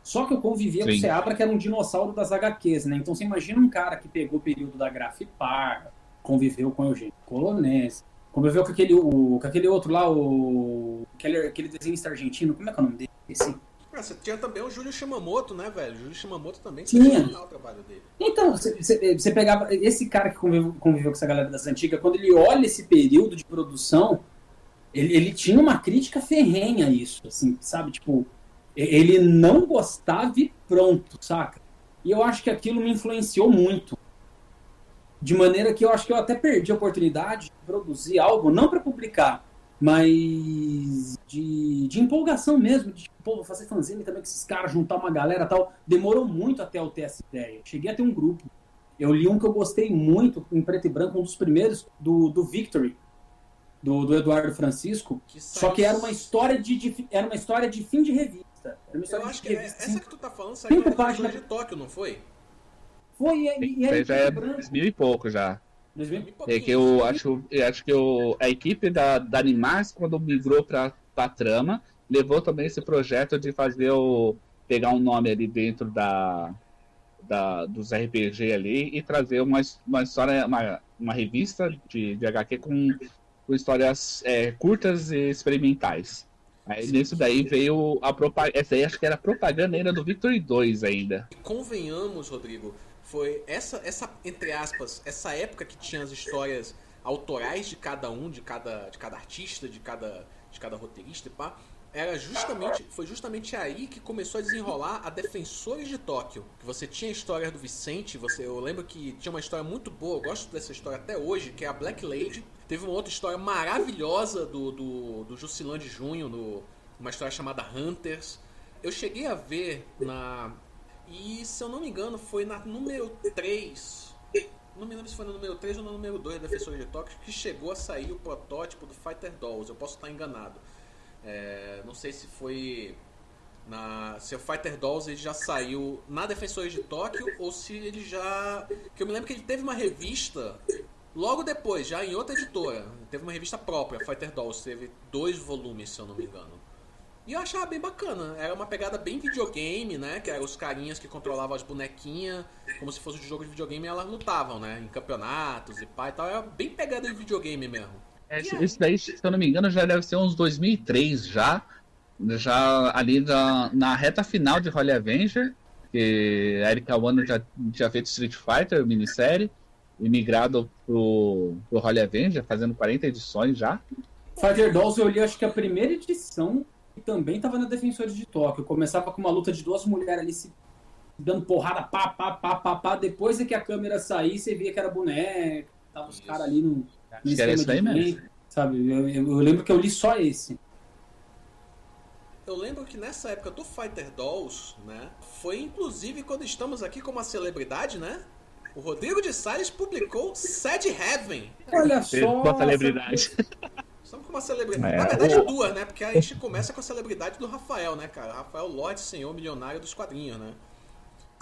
Só que eu convivia Sim. com o Seabra, que era um dinossauro das HQs, né? Então você imagina um cara que pegou o período da Grafipar, conviveu com o Eugênio Colonese, conviveu com aquele, o, com aquele outro lá, o. Aquele, aquele desenhista argentino, como é que é o nome dele? Esse? Você tinha também o Júlio Shimamoto, né, velho? O Júlio Shimamoto também tinha o trabalho dele. Então, você pegava. Esse cara que conviveu, conviveu, com essa galera das antigas, quando ele olha esse período de produção, ele, ele tinha uma crítica ferrenha a isso, assim, sabe? Tipo, ele não gostava e pronto, saca? E eu acho que aquilo me influenciou muito. De maneira que eu acho que eu até perdi a oportunidade de produzir algo, não para publicar, mas de, de empolgação mesmo, de pô, vou fazer fanzine também com esses caras, juntar uma galera tal. Demorou muito até eu ter essa ideia. Cheguei a ter um grupo. Eu li um que eu gostei muito, em preto e branco, um dos primeiros, do, do Victory, do, do Eduardo Francisco. Que só que era uma história de, de, era uma história de fim de revista. Era uma história eu acho de que revista, essa que tu tá falando saiu na páginas de Tóquio, não foi? Foi, e, e, e já é mil e pouco já. É que eu acho, eu acho que eu, a equipe da, da Animax, quando migrou para a trama, levou também esse projeto de fazer o. pegar um nome ali dentro da, da dos RPG ali e trazer uma, uma história, uma, uma revista de, de HQ com, com histórias é, curtas e experimentais. Aí Sim. nisso daí veio a propaganda. Essa aí acho que era propaganda ainda do Victory 2 ainda. Convenhamos, Rodrigo, foi essa, essa entre aspas, essa época que tinha as histórias autorais de cada um, de cada, de cada artista, de cada, de cada roteirista e pá, era justamente, foi justamente aí que começou a desenrolar a Defensores de Tóquio. Que você tinha a história do Vicente, você, eu lembro que tinha uma história muito boa, eu gosto dessa história até hoje, que é a Black Lady. Teve uma outra história maravilhosa do, do, do Jusilan de Junho, no, uma história chamada Hunters. Eu cheguei a ver na, e se eu não me engano, foi na número 3. Não me lembro se foi no número 3 ou no número 2 da Defensores de Tóquio que chegou a sair o protótipo do Fighter Dolls. Eu posso estar enganado. É, não sei se foi. Na, se o Fighter Dolls ele já saiu na Defensores de Tóquio ou se ele já. Que eu me lembro que ele teve uma revista logo depois, já em outra editora. Teve uma revista própria, Fighter Dolls. Teve dois volumes, se eu não me engano. E eu achava bem bacana. Era uma pegada bem videogame, né? Que eram os carinhas que controlavam as bonequinhas, como se fosse um jogo de videogame, e elas lutavam, né? Em campeonatos e e tal. Era bem pegada de videogame mesmo. É, isso daí, se eu não me engano, já deve ser uns 2003 já. Já ali na, na reta final de Holy Avenger, que a Erika Wano já tinha feito Street Fighter, minissérie, e migrado pro, pro Holy Avenger, fazendo 40 edições já. Fighter Dolls eu li acho que a primeira edição também estava na Defensores de Tóquio. Começava com uma luta de duas mulheres ali se dando porrada, pá, pá, pá, pá, pá. Depois é que a câmera saía, você via que era boneca, tava os caras ali no, no esquema de daí mesmo. sabe? Eu, eu, lembro que eu li só esse. Eu lembro que nessa época do Fighter Dolls, né, foi inclusive quando estamos aqui com uma celebridade, né? O Rodrigo de Salles publicou Sad Heaven. Olha só! Com a celebridade. Estamos com uma celebridade. É, Na verdade, duas, né? Porque a gente começa com a celebridade do Rafael, né, cara? Rafael Lorde, senhor milionário dos quadrinhos, né?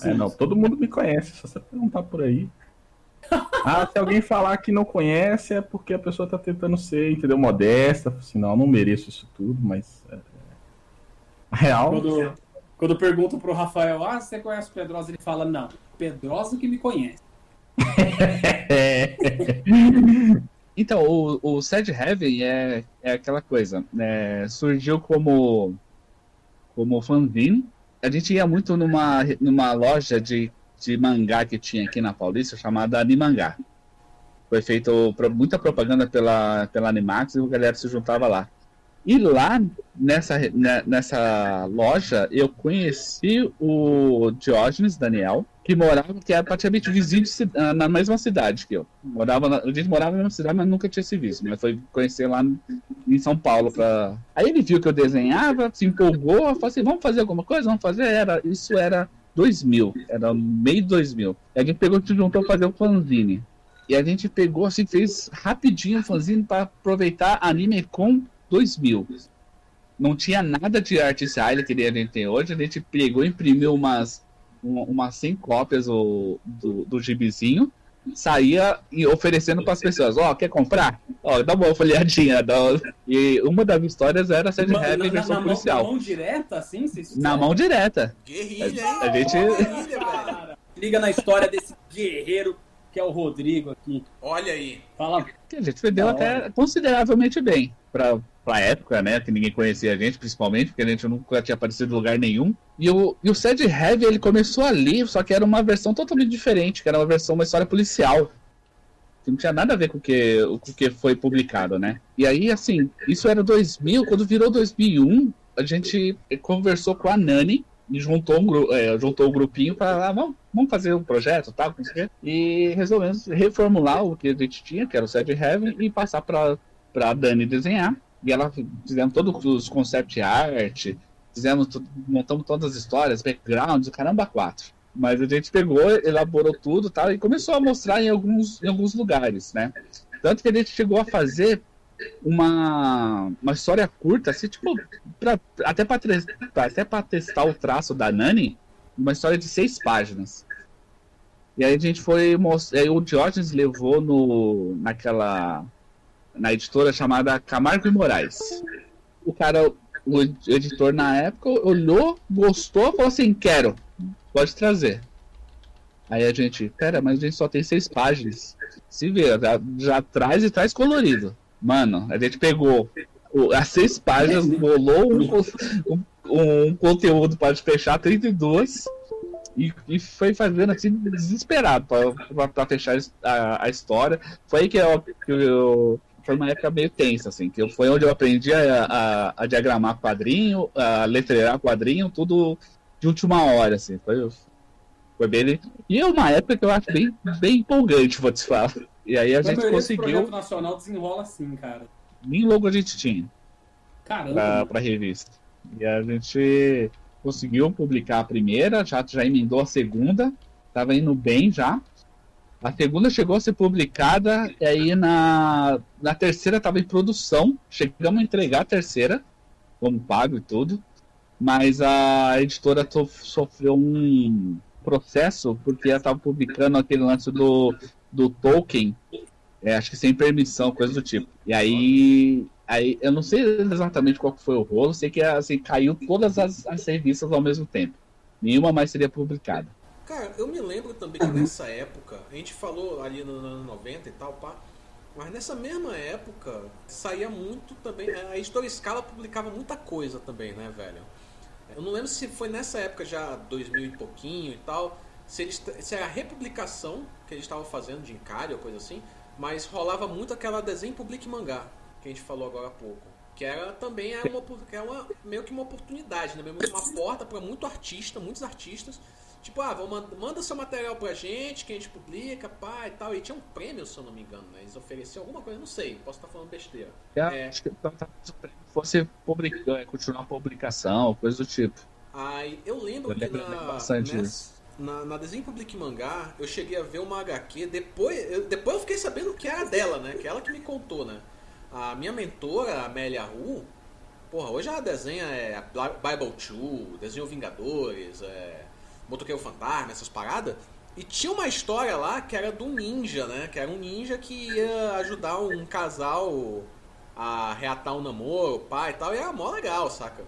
É, não, todo mundo me conhece, só você perguntar por aí. Ah, se alguém falar que não conhece é porque a pessoa tá tentando ser, entendeu, modesta, senão eu não mereço isso tudo, mas. É... Real. Quando, quando pergunto pro Rafael, ah, você conhece o Pedrosa? Ele fala, não, Pedrosa que me conhece. <laughs> Então, o, o Sad Heaven é, é aquela coisa. Né? Surgiu como, como fanzine. A gente ia muito numa, numa loja de, de mangá que tinha aqui na Paulista, chamada Animangá. Foi feito muita propaganda pela, pela Animax e a galera se juntava lá. E lá nessa, né, nessa loja eu conheci o Diógenes Daniel, que morava, que era praticamente vizinho de, ah, na mesma cidade que eu. Morava na, a gente morava na mesma cidade, mas nunca tinha se visto. Mas foi conhecer lá em São Paulo. Pra... Aí ele viu que eu desenhava, se empolgou, falou assim: vamos fazer alguma coisa? Vamos fazer? Era, isso era 2000, era meio 2000. E a gente pegou e se juntou a fazer o fanzine. E a gente pegou assim, fez rapidinho o fanzine para aproveitar Anime com 2000. não tinha nada de arte style que a gente tem hoje. A gente pegou e imprimiu umas, umas 100 cópias do, do, do gibizinho, saía e oferecendo para as pessoas: Ó, oh, quer comprar? Ó, oh, dá uma folhadinha. Dá... E uma das histórias era Sad Heavy versão na policial. Mão, na mão direta, assim? Na mão direta. Guerrilha, hein? A gente. Guerrilha, velho. Liga na história desse guerreiro que é o Rodrigo aqui. Olha aí. Fala. Que a gente vendeu até consideravelmente bem pra, pra época, né? Que ninguém conhecia a gente, principalmente, porque a gente nunca tinha aparecido em lugar nenhum. E o, e o Sad Heavy, ele começou ali, só que era uma versão totalmente diferente, que era uma versão, uma história policial. Que não tinha nada a ver com que, o com o que foi publicado, né? E aí, assim, isso era 2000, quando virou 2001, a gente conversou com a Nani, e juntou um, é, juntou um grupinho para ah, vamos, vamos fazer um projeto tá, e resolvemos reformular o que a gente tinha, que era o Sad Heaven, e passar para a Dani desenhar. E ela fizemos todos os concept art, fizemos, montamos todas as histórias, backgrounds, caramba, quatro. Mas a gente pegou, elaborou tudo tal, e começou a mostrar em alguns, em alguns lugares, né? Tanto que a gente chegou a fazer uma, uma história curta, assim, tipo, pra, até para até pra testar o traço da Nani, uma história de seis páginas. E aí a gente foi mostrar. o Diógenes levou no, naquela. na editora chamada Camargo e Moraes. O cara, o editor na época, olhou, gostou, falou assim: quero, pode trazer. Aí a gente, pera, mas a gente só tem seis páginas. Se vê, já, já traz e traz colorido. Mano, a gente pegou as seis páginas, rolou um, um, um conteúdo para fechar 32 e, e foi fazendo assim desesperado para fechar a, a, história. Foi aí que eu, que eu, foi uma época meio tensa, assim, que foi onde eu aprendi a, a, a diagramar quadrinho, a letreirar quadrinho, tudo de última hora, assim. Foi, foi bem. E é uma época que eu acho bem, bem empolgante, vou te falar. E aí a gente conseguiu. O nacional desenrola assim, cara. Nem logo a gente tinha. Caramba. Pra, pra revista. E a gente conseguiu publicar a primeira, já, já emendou a segunda, tava indo bem já. A segunda chegou a ser publicada, e aí na, na terceira estava em produção. Chegamos a entregar a terceira, como pago e tudo. Mas a editora sofreu um processo porque ela estava publicando aquele lance do do Tolkien, é, acho que sem permissão, coisa do tipo. E aí, aí eu não sei exatamente qual foi o rolo, sei que assim, caiu todas as, as revistas ao mesmo tempo. Nenhuma mais seria publicada. Cara, eu me lembro também que nessa época, a gente falou ali no ano 90 e tal, pá, mas nessa mesma época saía muito também. A Editora Scala publicava muita coisa também, né, velho? Eu não lembro se foi nessa época já, 2000 e pouquinho e tal, se, eles, se era a republicação que eles estavam fazendo de encalhe ou coisa assim, mas rolava muito aquela desenho public mangá que a gente falou agora há pouco. Que era também é uma, é uma, meio que uma oportunidade, né? Meio uma porta para muito artista, muitos artistas. Tipo, ah, vamos, manda seu material pra gente, que a gente publica, pá e tal. E tinha um prêmio, se eu não me engano, né? Eles ofereciam alguma coisa, não sei, posso estar falando besteira. É, é. Acho que fosse publicar, é, continuar a publicação, coisa do tipo. Aí, eu lembro eu que na, bastante nessa, na, na Desenho Public Mangá, eu cheguei a ver uma HQ, depois eu, depois eu fiquei sabendo que era dela, né? Que ela que me contou, né? A minha mentora, Amélia Ru, porra, hoje ela desenha é, Bible 2, desenhou Vingadores, é, Motoqueiro Fantasma, essas paradas. E tinha uma história lá que era do ninja, né? Que era um ninja que ia ajudar um casal a reatar um namoro, pai e tal. E era mó legal, saca?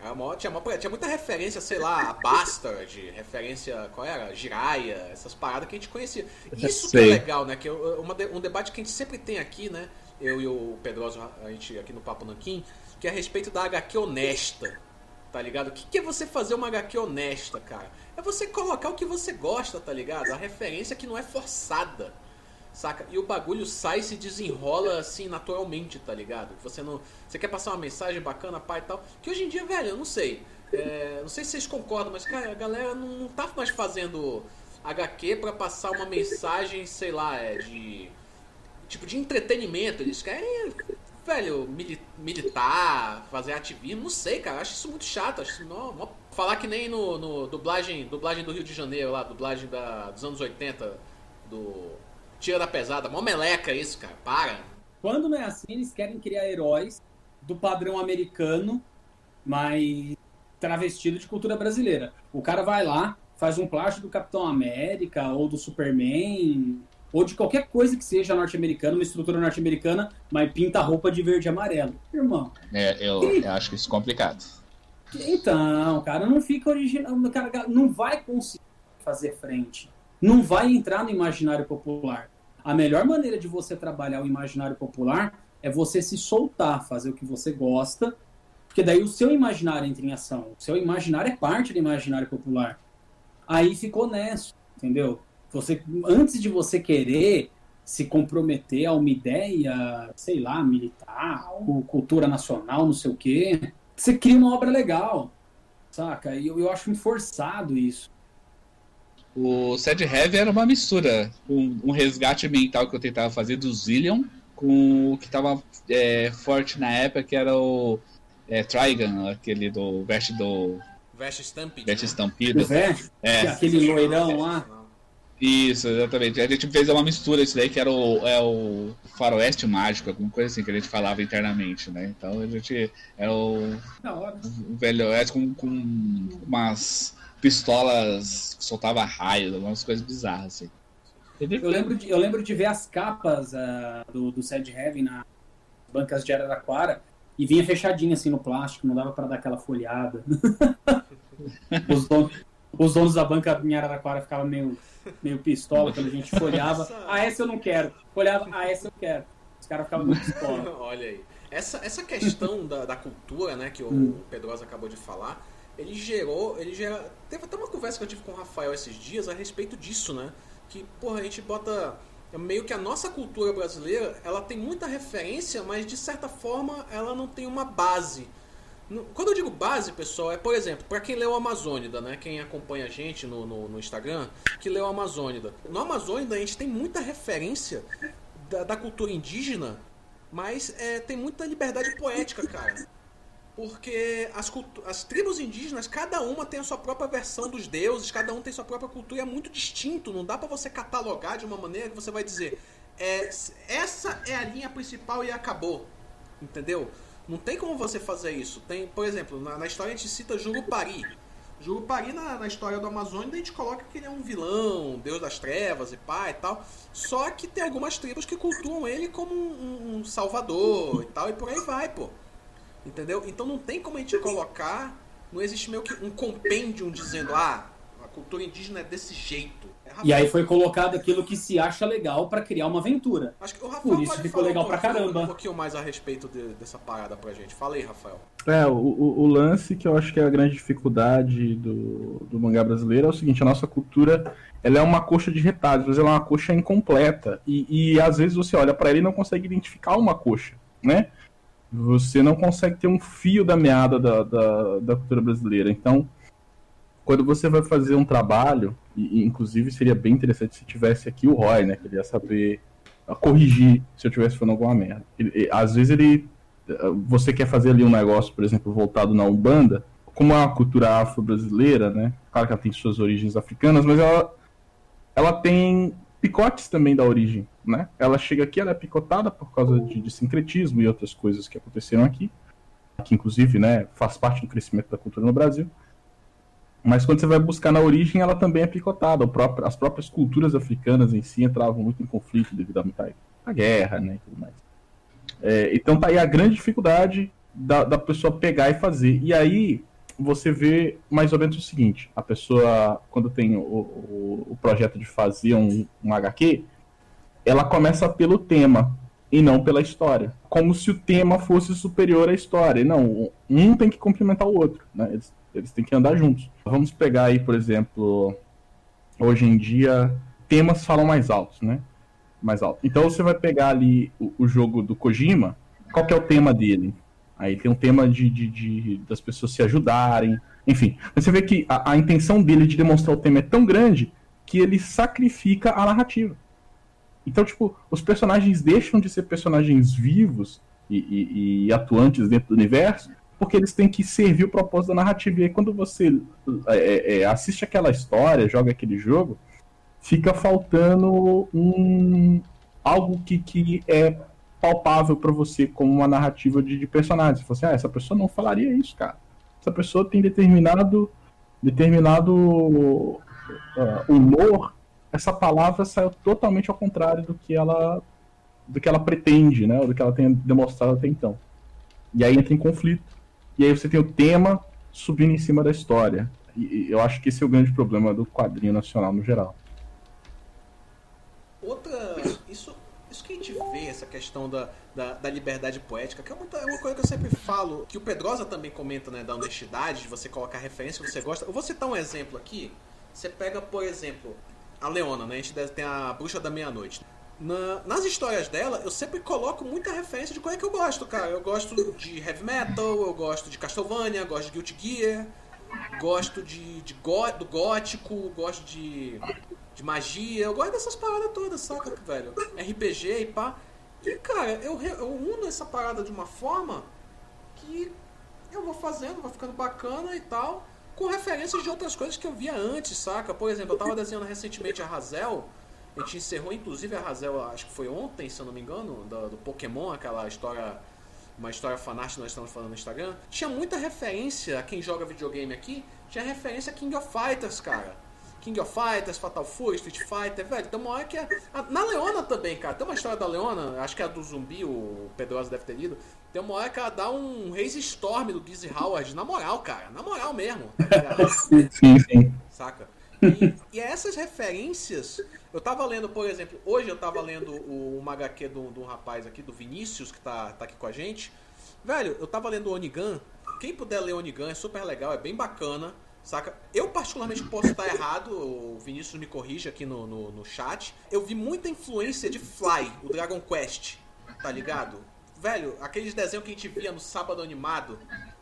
Era uma, tinha, uma, tinha muita referência, sei lá, a Bastard, referência, qual era? Jiraya, essas paradas que a gente conhecia. Isso que é legal, né? Que é uma, um debate que a gente sempre tem aqui, né? Eu e o Pedroso, a gente aqui no Papo Nanquim, que é a respeito da HQ honesta. Tá ligado? O que, que é você fazer uma HQ honesta, cara? É você colocar o que você gosta, tá ligado? A referência que não é forçada. Saca? E o bagulho sai e se desenrola assim naturalmente, tá ligado? Você não. Você quer passar uma mensagem bacana, pai e tal. Que hoje em dia, velho, eu não sei. É, não sei se vocês concordam, mas, cara, a galera não, não tá mais fazendo HQ para passar uma mensagem, sei lá, é de. Tipo, de entretenimento. Eles querem, velho, mili militar, fazer ativismo, não sei, cara. Acho isso muito chato. Acho isso, não, falar que nem no, no, dublagem, dublagem do Rio de Janeiro, lá, dublagem da, dos anos 80, do Tira da pesada, mó meleca isso, cara. Para. Quando não é assim, eles querem criar heróis do padrão americano mas travestido de cultura brasileira. O cara vai lá, faz um plástico do Capitão América ou do Superman, ou de qualquer coisa que seja norte-americana, uma estrutura norte-americana, mas pinta a roupa de verde e amarelo. Irmão. É, eu, eu acho isso complicado. Então, cara, não fica original. Cara, não vai conseguir fazer frente. Não vai entrar no imaginário popular. A melhor maneira de você trabalhar o imaginário popular é você se soltar, fazer o que você gosta, porque daí o seu imaginário entra em ação. O seu imaginário é parte do imaginário popular. Aí ficou honesto, entendeu? Você, antes de você querer se comprometer a uma ideia, sei lá, militar, cultura nacional, não sei o quê, você cria uma obra legal, saca? E eu, eu acho forçado isso. O Sad Heavy era uma mistura, um, um resgate mental que eu tentava fazer do Zillion com o que estava é, forte na época, que era o é, Trigon, aquele do veste do. Veste Stampede. Veste né? Stampede. É, aquele loirão lá. Isso, exatamente. A gente fez uma mistura isso daí, que era o, é o faroeste mágico, alguma coisa assim que a gente falava internamente, né? Então a gente era o, o velho oeste com, com umas pistolas que soltava raios, algumas coisas bizarras, assim. Eu lembro de, eu lembro de ver as capas uh, do, do Sad Heaven na bancas de Araraquara e vinha fechadinha assim no plástico, não dava para dar aquela folhada. <laughs> os, donos, os, donos, da banca em Araraquara ficavam meio, meio pistola quando a gente folhava. Ah, essa eu não quero. Folhava, ah, essa eu quero. Os caras ficavam muito pistola. <laughs> Olha aí. Essa, essa questão da, da cultura, né, que o hum. Pedrosa acabou de falar, ele gerou, ele gera. Teve até uma conversa que eu tive com o Rafael esses dias a respeito disso, né? Que, porra, a gente bota. Meio que a nossa cultura brasileira, ela tem muita referência, mas de certa forma ela não tem uma base. Quando eu digo base, pessoal, é, por exemplo, para quem leu Amazônida, né? Quem acompanha a gente no, no, no Instagram, que leu Amazônida. No Amazônida a gente tem muita referência da, da cultura indígena, mas é, tem muita liberdade poética, cara porque as, as tribos indígenas, cada uma tem a sua própria versão dos deuses, cada um tem sua própria cultura, é muito distinto. Não dá para você catalogar de uma maneira que você vai dizer é, essa é a linha principal e acabou. Entendeu? Não tem como você fazer isso. Tem, por exemplo, na, na história a gente cita Jurupari. Jurupari, na, na história do Amazônia, a gente coloca que ele é um vilão, deus das trevas e pá e tal. Só que tem algumas tribos que cultuam ele como um, um salvador e tal, e por aí vai, pô. Entendeu? Então não tem como a gente colocar. Não existe meio que um compêndio dizendo, ah, a cultura indígena é desse jeito. É e aí foi colocado aquilo que se acha legal para criar uma aventura. Acho que o Rafael Por isso ficou legal um pra caramba. Um pouquinho mais a respeito de, dessa parada pra gente. Fala aí, Rafael. É, o, o, o, lance que eu acho que é a grande dificuldade do, do mangá brasileiro é o seguinte, a nossa cultura ela é uma coxa de retalhos, mas ela é uma coxa incompleta. E, e às vezes você olha para ele e não consegue identificar uma coxa, né? Você não consegue ter um fio da meada da, da, da cultura brasileira. Então, quando você vai fazer um trabalho, e, inclusive seria bem interessante se tivesse aqui o Roy, né? Que ele ia saber corrigir se eu tivesse falando alguma merda. Ele, às vezes ele. Você quer fazer ali um negócio, por exemplo, voltado na Umbanda, como é uma cultura afro-brasileira, né? Claro que ela tem suas origens africanas, mas ela, ela tem picotes também da origem, né? Ela chega aqui, ela é picotada por causa de, de sincretismo e outras coisas que aconteceram aqui, que inclusive, né, faz parte do crescimento da cultura no Brasil. Mas quando você vai buscar na origem, ela também é picotada. Próprio, as próprias culturas africanas em si entravam muito em conflito devido à guerra, né, e tudo mais. É, então tá aí a grande dificuldade da, da pessoa pegar e fazer. E aí você vê mais ou menos o seguinte: a pessoa, quando tem o, o, o projeto de fazer um, um HQ, ela começa pelo tema e não pela história. Como se o tema fosse superior à história. Não, um tem que complementar o outro. Né? Eles, eles têm que andar juntos. Vamos pegar aí, por exemplo, hoje em dia, temas falam mais altos, né? Mais alto. Então você vai pegar ali o, o jogo do Kojima. Qual que é o tema dele? Aí tem um tema de, de, de das pessoas se ajudarem, enfim. Você vê que a, a, intenção dele de demonstrar o tema é tão grande que ele sacrifica a narrativa. Então, tipo, os personagens deixam de ser personagens vivos e, e, e atuantes dentro do universo porque eles têm que servir o propósito da narrativa. E aí, quando você é, é, é assiste aquela história, joga aquele jogo, fica faltando um algo que, que é palpável para você como uma narrativa de, de personagem. Você assim, ah, essa pessoa não falaria isso, cara. essa pessoa tem determinado determinado uh, humor, essa palavra saiu totalmente ao contrário do que ela do que ela pretende, né, do que ela tem demonstrado até então. E aí entra em conflito. E aí você tem o tema subindo em cima da história. E eu acho que esse é o grande problema do quadrinho nacional no geral. Outra. Gente vê, essa questão da, da, da liberdade poética, que é, é uma coisa que eu sempre falo, que o Pedrosa também comenta, né, da honestidade, de você colocar referência que você gosta. Eu vou citar um exemplo aqui. Você pega, por exemplo, a Leona, né? A gente tem a Bruxa da Meia-Noite. Na, nas histórias dela, eu sempre coloco muita referência de coisa que eu gosto, cara. Eu gosto de heavy metal, eu gosto de Castlevania, gosto de Guilty Gear, gosto de, de go, do gótico, gosto de, de magia, eu gosto dessas paradas todas, saca, velho? RPG e pá. E, cara, eu, eu uno essa parada de uma forma que eu vou fazendo, vai ficando bacana e tal, com referências de outras coisas que eu via antes, saca? Por exemplo, eu tava desenhando recentemente a Razel a gente encerrou inclusive a Razel, acho que foi ontem, se eu não me engano, do, do Pokémon, aquela história uma história fanart nós estamos falando no Instagram, tinha muita referência a quem joga videogame aqui, tinha referência a King of Fighters, cara. King of Fighters, Fatal Fury, Street Fighter, velho, tem uma hora que é. Na Leona também, cara, tem uma história da Leona, acho que é a do zumbi, o Pedrosa deve ter lido. Tem uma hora que ela dá um Raise Storm do Gizzy Howard, na moral, cara, na moral mesmo. Tá <laughs> sim, sim. Saca? E, e essas referências eu tava lendo, por exemplo, hoje eu tava lendo o, uma HQ de um rapaz aqui, do Vinícius, que tá, tá aqui com a gente. Velho, eu tava lendo o Onigan. Quem puder ler o Onigan é super legal, é bem bacana, saca? Eu particularmente posso estar errado, o Vinícius me corrige aqui no, no, no chat. Eu vi muita influência de Fly, o Dragon Quest, tá ligado? Velho, aqueles desenhos que a gente via no sábado animado,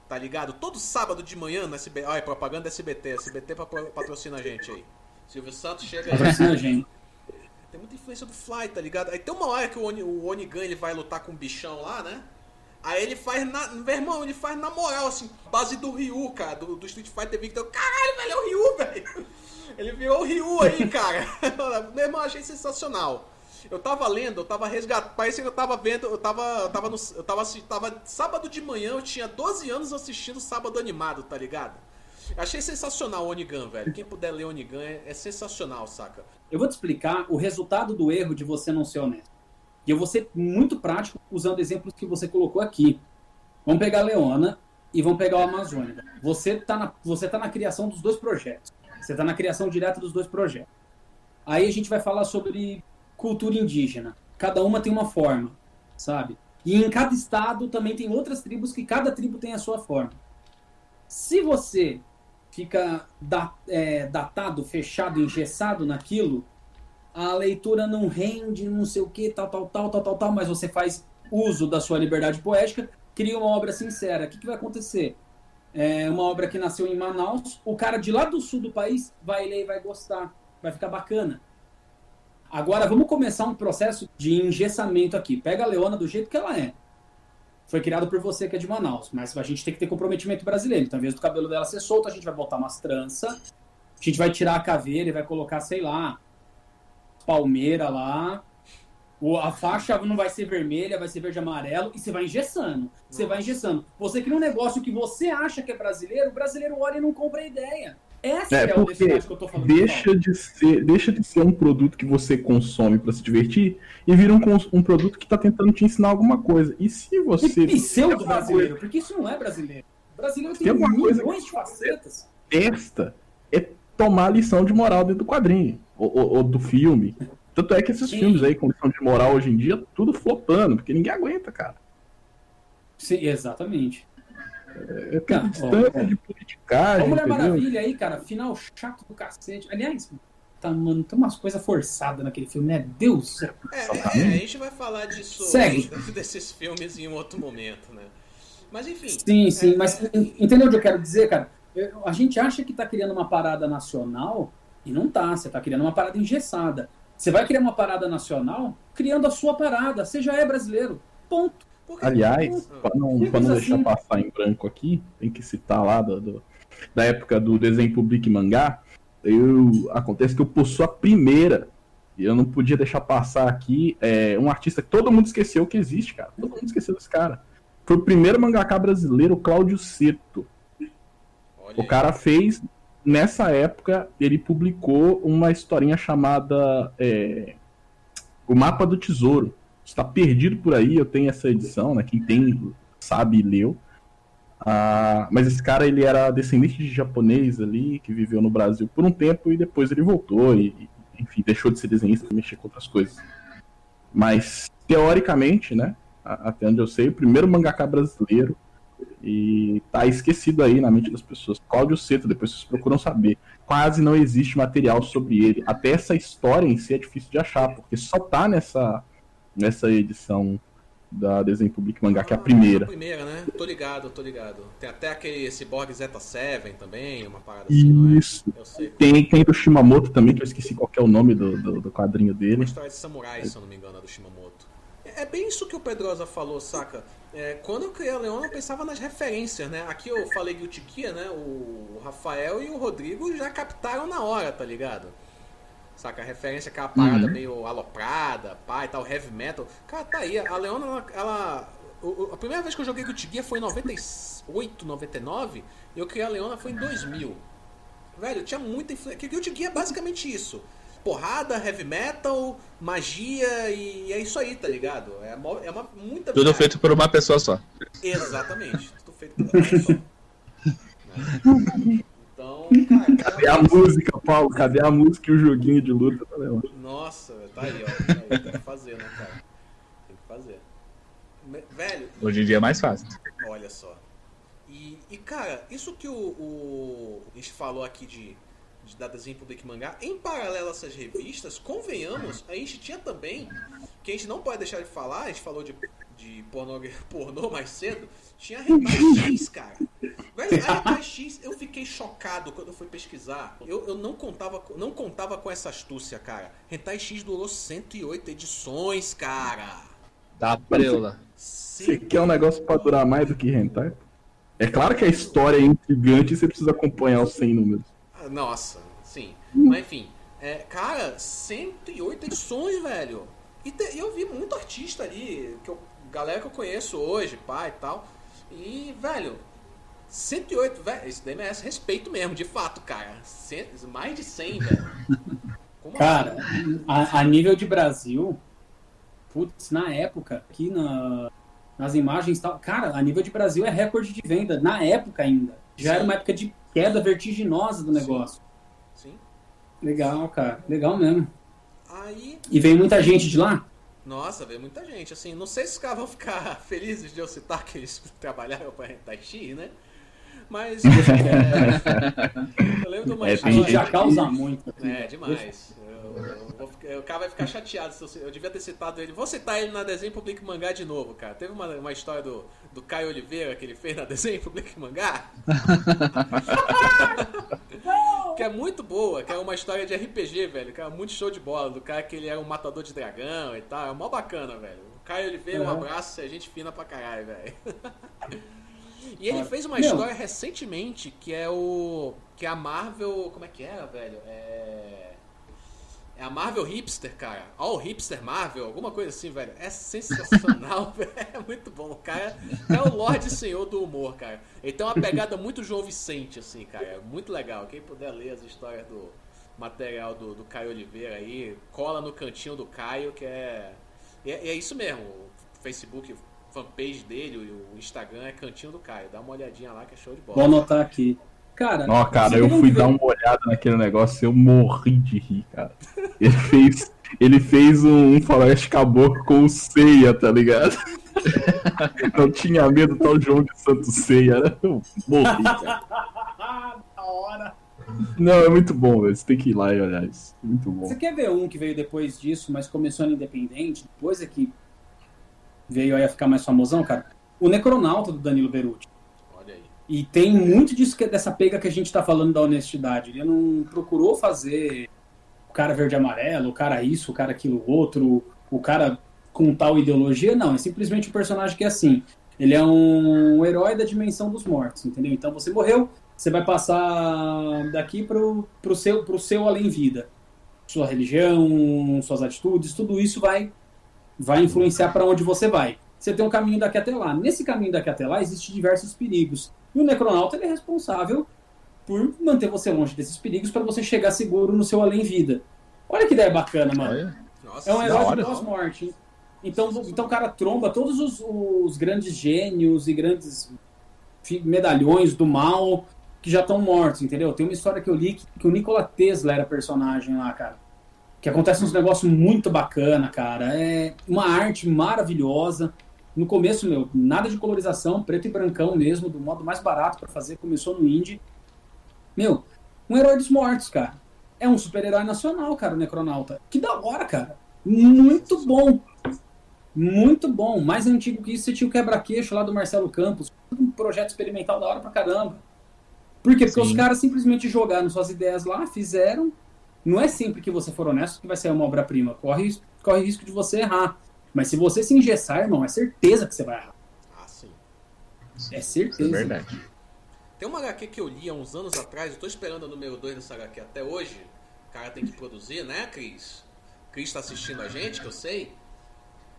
tá ligado? Todo sábado de manhã no SBT. Olha, propaganda SBT. SBT patrocina a gente aí. Silvio Santos chega aí. Patrocina a gente. Tem muita influência do Fly, tá ligado? Aí tem uma hora que o, Oni, o Onigan ele vai lutar com um bichão lá, né? Aí ele faz na. Meu irmão, ele faz na moral, assim, base do Ryu, cara, do, do Street Fighter Victor. Caralho, velho, é o Ryu, <laughs> velho. Ele virou o Ryu aí, cara. <laughs> Meu irmão, achei sensacional. Eu tava lendo, eu tava resgatando. Parece que eu tava vendo, eu tava. Eu tava no. Eu tava, tava. Sábado de manhã, eu tinha 12 anos assistindo sábado animado, tá ligado? Achei sensacional o Onigan, velho. Quem puder ler Onigan é, é sensacional, saca? Eu vou te explicar o resultado do erro de você não ser honesto. E eu vou ser muito prático usando exemplos que você colocou aqui. Vamos pegar a Leona e vamos pegar o Amazônia. Você está na, você tá na criação dos dois projetos. Você está na criação direta dos dois projetos. Aí a gente vai falar sobre cultura indígena. Cada uma tem uma forma, sabe? E em cada estado também tem outras tribos que cada tribo tem a sua forma. Se você fica é, datado, fechado, engessado naquilo, a leitura não rende, não sei o que, tal, tal, tal, tal, tal, tal, mas você faz uso da sua liberdade poética, cria uma obra sincera. O que, que vai acontecer? É uma obra que nasceu em Manaus, o cara de lá do sul do país vai ler e vai gostar, vai ficar bacana. Agora vamos começar um processo de engessamento aqui. Pega a Leona do jeito que ela é foi criado por você que é de Manaus, mas a gente tem que ter comprometimento brasileiro. Então, ao invés do cabelo dela ser solto, a gente vai botar umas tranças, a gente vai tirar a caveira e vai colocar, sei lá, palmeira lá. A faixa não vai ser vermelha, vai ser verde e amarelo, e você vai engessando. Você vai engessando. Você cria um negócio que você acha que é brasileiro, o brasileiro olha e não compra a ideia. Essa é, é a honestidade que eu tô falando. Deixa de, ser, deixa de ser um produto que você consome para se divertir e vira um, um produto que tá tentando te ensinar alguma coisa. E se você. E pseudo brasileiro, coisa... porque isso não é brasileiro. O brasileiro tem, tem milhões coisa de facetas. Esta é tomar lição de moral dentro do quadrinho ou, ou, do filme. Tanto é que esses Sim. filmes aí com lição de moral hoje em dia, tudo flopando, porque ninguém aguenta, cara. Sim, exatamente. É, é distância de politicagem. A Mulher entendeu? Maravilha aí, cara, final chato do cacete. Aliás, tá, mano, tem umas coisas forçadas naquele filme, né? Deus. É, é, a gente vai falar disso Segue. <laughs> desses filmes em um outro momento, né? Mas enfim. Sim, sim, é, mas entendeu o que eu quero dizer, cara? A gente acha que tá criando uma parada nacional e não tá. Você tá criando uma parada engessada. Você vai criar uma parada nacional criando a sua parada. Você já é brasileiro. Ponto. Aliás, para não, pra não deixar assim? passar em branco aqui, tem que citar lá do, do, da época do desenho public mangá. Eu, acontece que eu possuo a primeira, e eu não podia deixar passar aqui, é, um artista que todo mundo esqueceu que existe, cara. Todo mundo esqueceu desse cara. Foi o primeiro mangaká brasileiro, Cláudio Seto. O cara fez, nessa época, ele publicou uma historinha chamada é, O Mapa do Tesouro. Está perdido por aí, eu tenho essa edição, né? Quem tem sabe e leu. Ah, mas esse cara ele era descendente de japonês ali, que viveu no Brasil por um tempo e depois ele voltou e, enfim, deixou de ser desenhista e mexer com outras coisas. Mas, teoricamente, né, até onde eu sei, o primeiro mangaka brasileiro e tá esquecido aí na mente das pessoas. Cláudio Seto, depois vocês procuram saber. Quase não existe material sobre ele. Até essa história em si é difícil de achar, porque só tá nessa, nessa edição da Desenho Public Mangá, que é a primeira. A primeira, né? Tô ligado, tô ligado. Tem até aquele Cyborg Zeta 7 também, uma parada assim, Isso. É? Eu sei. Tem, tem do Shimamoto também, que eu esqueci qual é o nome do, do, do quadrinho dele. Uma história de samurai, se eu não me engano, do Shimamoto. É, é bem isso que o Pedrosa falou, saca? É, quando eu criei a Leona, eu pensava nas referências, né? Aqui eu falei Guilty Gear, né? O Rafael e o Rodrigo já captaram na hora, tá ligado? Saca? A referência aquela parada uhum. meio aloprada, pai e tal, heavy metal. Cara, tá aí. A Leona, ela. ela a primeira vez que eu joguei Guilty Gear foi em 98, 99. E eu criei a Leona foi em 2000. Velho, tinha muita influência. Guilty Gear é basicamente isso. Porrada, heavy metal, magia e é isso aí, tá ligado? É uma, é uma muita. Tudo feito por uma pessoa só. Exatamente. Tudo feito por uma pessoa só. Então, cara, Cadê a música, Paulo? Cadê a música e o joguinho de luta? Tá Nossa, tá aí, ó. Tá aí, tem que fazer, né, cara? Tem que fazer. Velho. Hoje em dia é mais fácil. Olha só. E, e cara, isso que o, o, a gente falou aqui de, de da Desenho Public Mangá, em paralelo a essas revistas, convenhamos, a gente tinha também, que a gente não pode deixar de falar, a gente falou de, de pornô, <laughs> pornô mais cedo, tinha Hentai X, cara. Velho, a Hentai X, eu fiquei chocado quando eu fui pesquisar. Eu, eu não, contava, não contava com essa astúcia, cara. Hentai X durou 108 edições, cara. Da preula. Você quer um negócio pra durar mais do que Hentai? É claro que a história é intrigante e você precisa acompanhar os 100 números. Nossa, sim. Mas enfim, é, cara, 108 edições, velho. E te, eu vi muito artista ali, que eu, galera que eu conheço hoje, pai e tal. E, velho, 108, velho, isso daí merece respeito mesmo, de fato, cara. Cento, mais de 100, velho. <laughs> Como cara, assim? a, a, nível de Brasil, putz, na época, aqui na, nas imagens tal, cara, a nível de Brasil é recorde de venda, na época ainda. Já Sim. era uma época de queda vertiginosa do negócio. Sim. Sim. Legal, cara, legal mesmo. Aí... E veio muita gente de lá? Nossa, veio muita gente. Assim, não sei se os caras vão ficar <laughs> felizes de eu citar que eles <laughs> trabalharam para a X, né? Mas. É, eu lembro de uma é, história. Já causa muito. É, demais. Eu, eu, eu, o cara vai ficar chateado. Se eu, eu, devia ter citado ele. Vou citar ele na Desenho Public Mangá de novo, cara. Teve uma, uma história do, do Caio Oliveira que ele fez na Desenho Public Mangá. <laughs> que é muito boa, que é uma história de RPG, velho. Que é muito show de bola. Do cara que ele era um matador de dragão e tal. É mó bacana, velho. O Caio Oliveira, um abraço. É gente fina pra caralho, velho. <laughs> E ele fez uma história recentemente que é o. Que é a Marvel. Como é que era, velho? É. É a Marvel Hipster, cara. All Hipster Marvel, alguma coisa assim, velho. É sensacional, <laughs> velho. É muito bom. O cara é o Lorde Senhor do humor, cara. Ele tem uma pegada muito João Vicente, assim, cara. É muito legal. Quem puder ler as histórias do material do, do Caio Oliveira aí, cola no cantinho do Caio, que é. E é, é isso mesmo. O Facebook fanpage dele, o Instagram é Cantinho do Caio. Dá uma olhadinha lá que é show de bola. Vou anotar aqui. Cara, Ó, cara, eu fui ver... dar uma olhada naquele negócio e eu morri de rir, cara. Ele fez, ele fez um, um faroeste caboclo com o Ceia, tá ligado? <laughs> Não tinha medo tal João de Santo Ceia, né? Eu morri, cara. <laughs> da hora. Não, é muito bom, velho. Você tem que ir lá e olhar isso. Muito bom. Você quer ver um que veio depois disso, mas começou no Independente? Depois é que veio aí a ficar mais famosão, cara. O Necronauta do Danilo Beruti. Olha aí. E tem muito disso que, dessa pega que a gente tá falando da honestidade. Ele não procurou fazer o cara verde e amarelo, o cara isso, o cara aquilo outro, o cara com tal ideologia. Não, é simplesmente um personagem que é assim. Ele é um herói da dimensão dos mortos, entendeu? Então você morreu, você vai passar daqui pro, pro, seu, pro seu além-vida. Sua religião, suas atitudes, tudo isso vai vai influenciar para onde você vai. Você tem um caminho daqui até lá. Nesse caminho daqui até lá existem diversos perigos. E o Necronauta ele é responsável por manter você longe desses perigos para você chegar seguro no seu além-vida. Olha que ideia bacana, mano. Nossa, É um herói de pós-morte. Então, então o cara tromba todos os, os grandes gênios e grandes medalhões do mal que já estão mortos, entendeu? Tem uma história que eu li que, que o Nikola Tesla era personagem lá, cara. Que acontece uns negócios muito bacana, cara. É uma arte maravilhosa. No começo, meu, nada de colorização, preto e brancão mesmo, do modo mais barato pra fazer. Começou no indie. Meu, um herói dos mortos, cara. É um super-herói nacional, cara, o Necronauta. Que da hora, cara. Muito bom. Muito bom. Mais antigo que isso, você tinha o quebra-queixo lá do Marcelo Campos. Um projeto experimental da hora pra caramba. Por quê? Porque Sim. os caras simplesmente jogaram suas ideias lá, fizeram. Não é sempre que você for honesto que vai sair uma obra-prima. Corre, corre risco de você errar. Mas se você se engessar, irmão, é certeza que você vai errar. Ah, sim. É Isso é certeza. verdade. Tem uma HQ que eu li há uns anos atrás, eu tô esperando a número 2 dessa HQ até hoje. O cara tem que produzir, né, Cris? Cris tá assistindo a gente, que eu sei.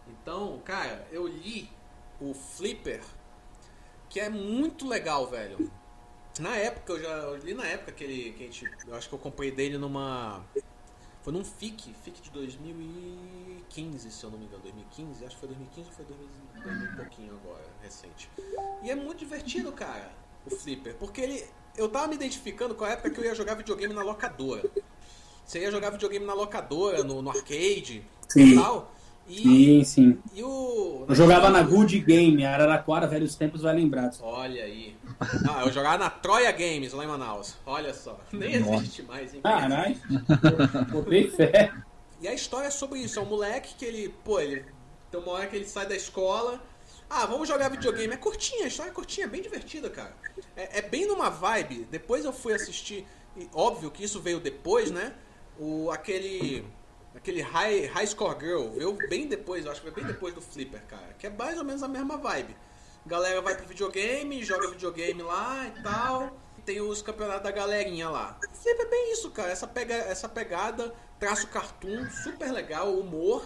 Então, cara, eu li o Flipper, que é muito legal, velho. Na época, eu já eu li na época que ele. Que a gente, eu acho que eu comprei dele numa. Foi num FIC, FIC de 2015, se eu não me engano. 2015? Acho que foi 2015 ou foi 2000 e pouquinho agora, recente. E é muito divertido, cara, o Flipper. Porque ele. Eu tava me identificando com a época que eu ia jogar videogame na locadora. Você ia jogar videogame na locadora, no, no arcade Sim. e tal. E, Sim, sim. e o. Eu jogava na Good Game, Araraquara, velhos tempos, vai lembrar. Olha aí. Ah, eu jogava na Troia Games lá em Manaus. Olha só. Nem Nossa. existe mais, hein? Caralho. <laughs> Botei fé. E a história é sobre isso. É um moleque que ele, pô, ele. Tem uma hora que ele sai da escola. Ah, vamos jogar videogame. É curtinha, a história é curtinha, é bem divertida, cara. É, é bem numa vibe. Depois eu fui assistir. E óbvio que isso veio depois, né? O, aquele. Aquele High, high Score Girl veio bem depois, eu acho que foi bem depois do Flipper, cara. Que é mais ou menos a mesma vibe. Galera vai pro videogame, joga videogame lá e tal. Tem os campeonatos da galerinha lá. Flipper é bem isso, cara. Essa, pega, essa pegada, traço cartoon, super legal, humor,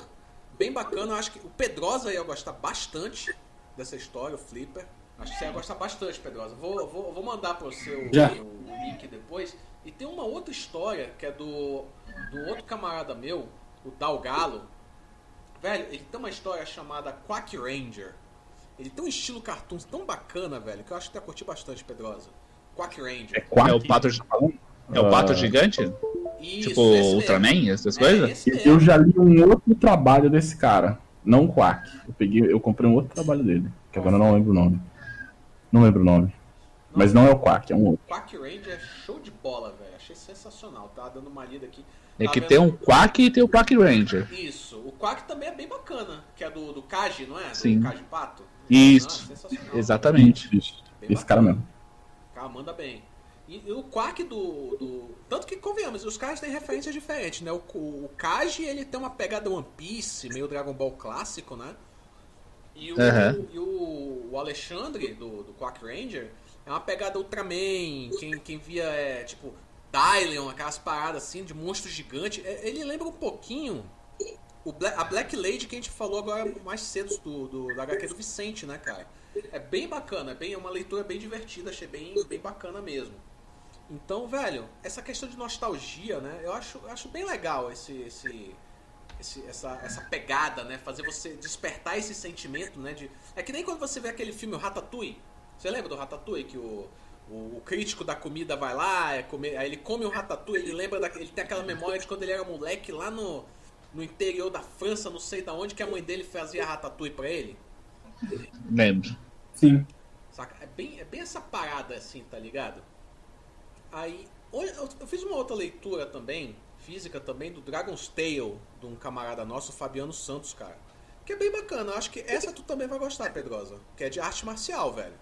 bem bacana. Eu acho que o Pedrosa ia gostar bastante dessa história, o Flipper. Acho que você ia gostar bastante, Pedrosa. Vou, vou, vou mandar para você o, Já. o, o link depois. E tem uma outra história que é do, do outro camarada meu, o Dal Galo. Velho, ele tem uma história chamada Quack Ranger. Ele tem um estilo cartoon tão bacana, velho, que eu acho que tu ia curtir bastante, Pedrosa. Quack Ranger. É quatro. É o pato, é o pato Ah. gigante? Isso, tipo esse mesmo. Ultraman, essas É, coisas? mesmo. Eu já li um outro trabalho desse cara, não o Quack. Eu peguei, eu comprei um outro trabalho dele, que agora eu não lembro o nome. Não lembro o nome. Mas não é o Quack, é um outro. Quack Ranger é show de bola, velho. Achei sensacional. Tá dando uma lida aqui. É Tá que vendo? tem um Quack e tem o Quack Ranger. Isso. O Quack também é bem bacana. Que é do, do Kaji, não é? Do Sim. Kaji Pato. Isso. Ah. Exatamente. Isso. Esse cara mesmo. O cara manda bem. E, e o Quack do, do. Tanto que convenhamos, os caras têm referências diferentes, né? O, o, o Kaji, ele tem uma pegada One Piece, meio Dragon Ball clássico, né? E o, Aham. e o, o Alexandre, do, do Quack Ranger, é uma pegada Ultraman. Quem, quem via é tipo Dylion, aquelas paradas assim, de monstro gigante. É, Ele lembra um pouquinho o Bla- a Black Lady que a gente falou agora mais cedo do, do, da HQ do Vicente, né, cara? É bem bacana, é, bem, é uma leitura bem divertida, achei bem, bem bacana mesmo. Então, velho, essa questão de nostalgia, né? Eu acho, acho bem legal esse, esse, esse- essa, essa pegada, né? Fazer você despertar esse sentimento, né? De, é que nem quando você vê aquele filme o Ratatouille. Você lembra do Ratatouille que o, o, o crítico da comida vai lá, é comer, aí ele come o Ratatouille, ele lembra da, ele tem aquela memória de quando ele era moleque lá no, no interior da França, não sei da onde que a mãe dele fazia Ratatouille pra ele. Lembro. Sim. Saca? É bem, é bem essa parada assim, tá ligado? Aí, eu, fiz uma outra leitura também, física também, do Dragon's Tale, de um camarada nosso, o Fabiano Santos, cara. Que é bem bacana. Eu acho que essa tu também vai gostar, Pedrosa. Que é de arte marcial, velho.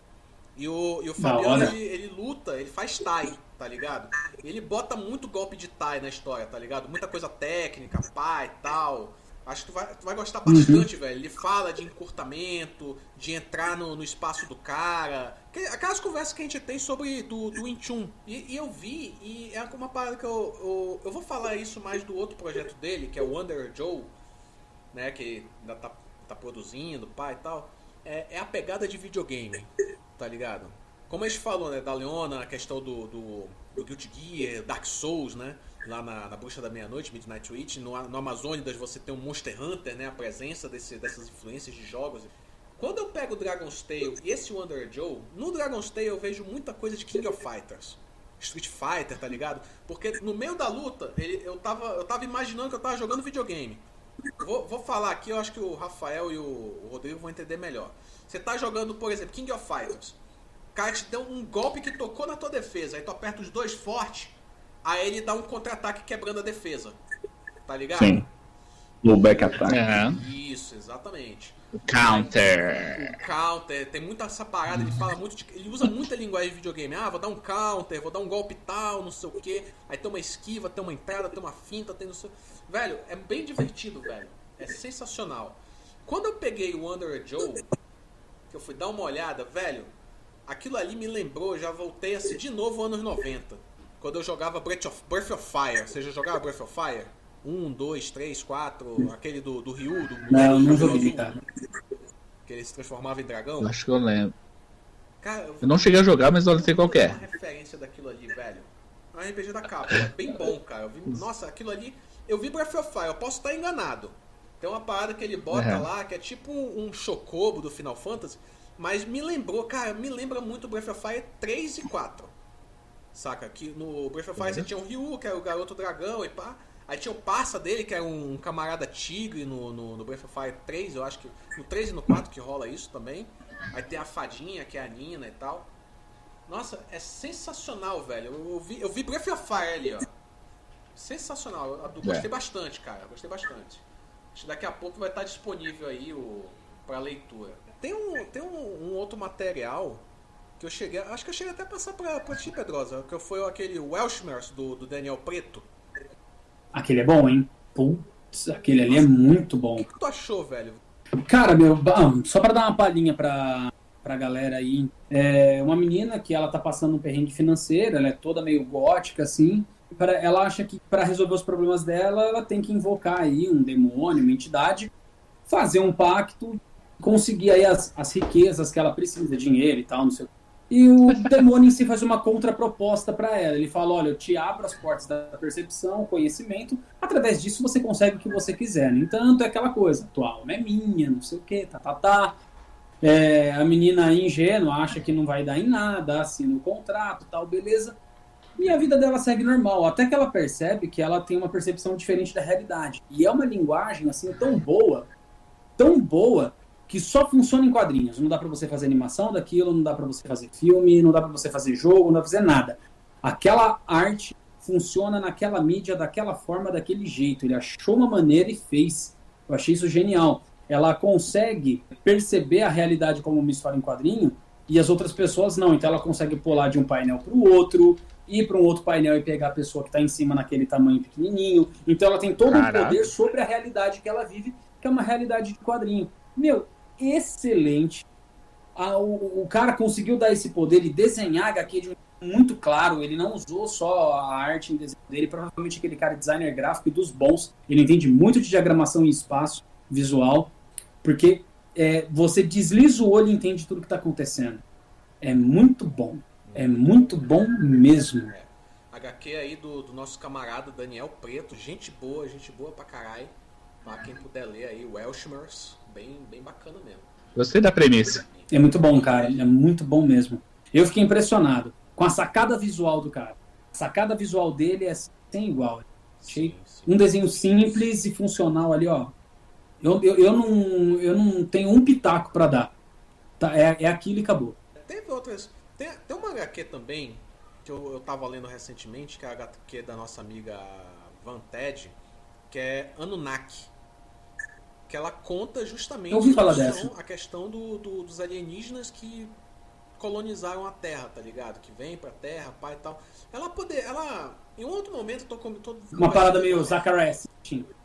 E o, e o Fabiano, ele, ele luta, ele faz Thai, tá ligado? Ele bota muito golpe de Thai na história, tá ligado? Muita coisa técnica, pá e tal. Acho que tu vai, tu vai gostar bastante, velho. Ele fala de encurtamento, de entrar no, no espaço do cara. Que- Aquelas conversas que a gente tem sobre do, do Wing Chun. E, e eu vi, e é uma parada que eu, eu. Eu vou falar isso mais do outro projeto dele, que é o Wonder Joe, né? Que ainda tá, tá produzindo, pá e tal. É, é a pegada de videogame, tá ligado? Como a gente falou, né, da Leona, a questão do, do, do Guilty Gear, Dark Souls, né? Lá na, na Bruxa da Meia-Noite, Midnight Witch. No, no você tem um Monster Hunter, né? A presença desse, dessas influências de jogos. Quando eu pego o Dragon's Tale e esse Wonder Joe, no Dragon's Tale eu vejo muita coisa de King of Fighters. Street Fighter, tá ligado? Porque no meio da luta, ele, eu, tava, eu tava imaginando que eu tava jogando videogame. Vou, vou falar aqui, eu acho que o Rafael e o, o Rodrigo vão entender melhor. Você tá jogando, por exemplo, King of Fighters. O cara te deu um golpe que tocou na tua defesa. Aí tu aperta os dois forte. Aí ele dá um contra-ataque quebrando a defesa. Tá ligado? Sim. Low back attack. Aham. Isso, exatamente. Counter. O counter, tem muita essa parada, ele fala muito de, Ele usa muita linguagem de videogame. Ah, vou dar um counter, vou dar um golpe tal, não sei o que. Aí tem uma esquiva, tem uma entrada, tem uma finta, tem não sei. Velho, é bem divertido, velho. É sensacional. Quando eu peguei o Wonder Joe, que eu fui dar uma olhada, velho, aquilo ali me lembrou, já voltei assim de novo anos 90. Quando eu jogava Breath of, Breath of Fire. Você já jogava Breath of Fire? Um, dois, três, quatro, aquele do, do Ryu, do Não, não joguei, cara. Que ele se transformava em dragão. Acho que eu lembro. Cara, eu Eu não cheguei a jogar, mas eu sei qual é. referência daquilo ali, velho. É um RPG da capa, é bem bom, cara. Eu vi- nossa, aquilo ali. Eu vi Breath of Fire, eu posso estar enganado. Tem uma parada que ele bota Uhum. lá, que é tipo um, chocobo do Final Fantasy, mas me lembrou, cara, me lembra muito Breath of Fire 3 e 4. Saca? Que no Breath of Fire você tinha o Ryu, que era o garoto dragão e pá. Aí tinha o parça dele, que era um camarada tigre no, no, no Breath of Fire 3, eu acho que no 3 e no 4 que rola isso também. Aí tem a fadinha, que é a Nina e tal. Nossa, é sensacional, velho. Eu vi, eu vi Breath of Fire ali, ó. Sensacional. Eu, gostei É. bastante, cara. Gostei bastante. Acho que daqui a pouco vai estar disponível aí o para leitura. Tem um, tem um, um outro material que eu cheguei. Acho que eu cheguei até a passar pra, pra ti, Pedrosa. Que foi aquele Welshmers do, do Daniel Preto. Aquele é bom, hein? Putz, aquele ali é muito bom. O que, que tu achou, velho? Cara, meu, ba- só pra dar uma palhinha pra, pra galera aí, é uma menina que ela tá passando um perrengue financeiro, ela é toda meio gótica, assim. Pra, ela acha que pra resolver os problemas dela, ela tem que invocar aí um demônio, uma entidade, fazer um pacto, conseguir aí as, as riquezas que ela precisa, dinheiro e tal, não sei o. E o <laughs> demônio em si faz uma contraproposta pra ela. Ele fala: olha, eu te abro as portas da percepção, conhecimento, através disso você consegue o que você quiser. No entanto, é aquela coisa, tua alma é minha, não sei o que, tá, tá, tá. É, a menina ingênua acha que não vai dar em nada, assina o contrato, tal, beleza. E a vida dela segue normal, até que ela percebe que ela tem uma percepção diferente da realidade. E é uma linguagem, assim, tão boa, tão boa, que só funciona em quadrinhos. Não dá pra você fazer animação daquilo, não dá pra você fazer filme, não dá pra você fazer jogo, não dá pra fazer nada. Aquela arte funciona naquela mídia daquela forma, daquele jeito. Ele achou uma maneira e fez. Eu achei isso genial. Ela consegue perceber a realidade como uma história em quadrinho e as outras pessoas não. Então ela consegue pular de um painel para o outro, ir para um outro painel e pegar a pessoa que está em cima naquele tamanho pequenininho. Então ela tem todo um Caraca. poder sobre a realidade que ela vive, que é uma realidade de quadrinho. Meu, excelente. Ah, o, o cara conseguiu dar esse poder e desenhar HQ de um muito claro. Ele não usou só a arte em desenho dele. Provavelmente aquele cara é designer gráfico e dos bons. Ele entende muito de diagramação em espaço visual. Porque é, você desliza o olho e entende tudo que está acontecendo. É muito bom. É muito bom mesmo. É. HQ aí do, do nosso camarada Daniel Preto. Gente boa, gente boa pra caralho. Pra quem puder ler aí, Welshmers. Bem, bem bacana mesmo. Gostei da premissa. É muito bom, cara. É muito bom mesmo. Eu fiquei impressionado com a sacada visual do cara. A sacada visual dele é sem igual. Achei Sim, sim. um desenho simples e funcional ali, ó. Eu, eu, eu, não, eu não tenho um pitaco pra dar. Tá, é, é aquilo e acabou. Teve outras. Tem, tem uma HQ também que eu, eu tava lendo recentemente, que é a HQ da nossa amiga Van Ted, que é Anunnaki. Que ela conta justamente a questão, a questão do, do- dos alienígenas que colonizaram a Terra, tá ligado? Que vem pra Terra, pai e tal. Ela poder. Ela. Em um outro momento, eu tô com. Tô, Uma parada meio Zacharias.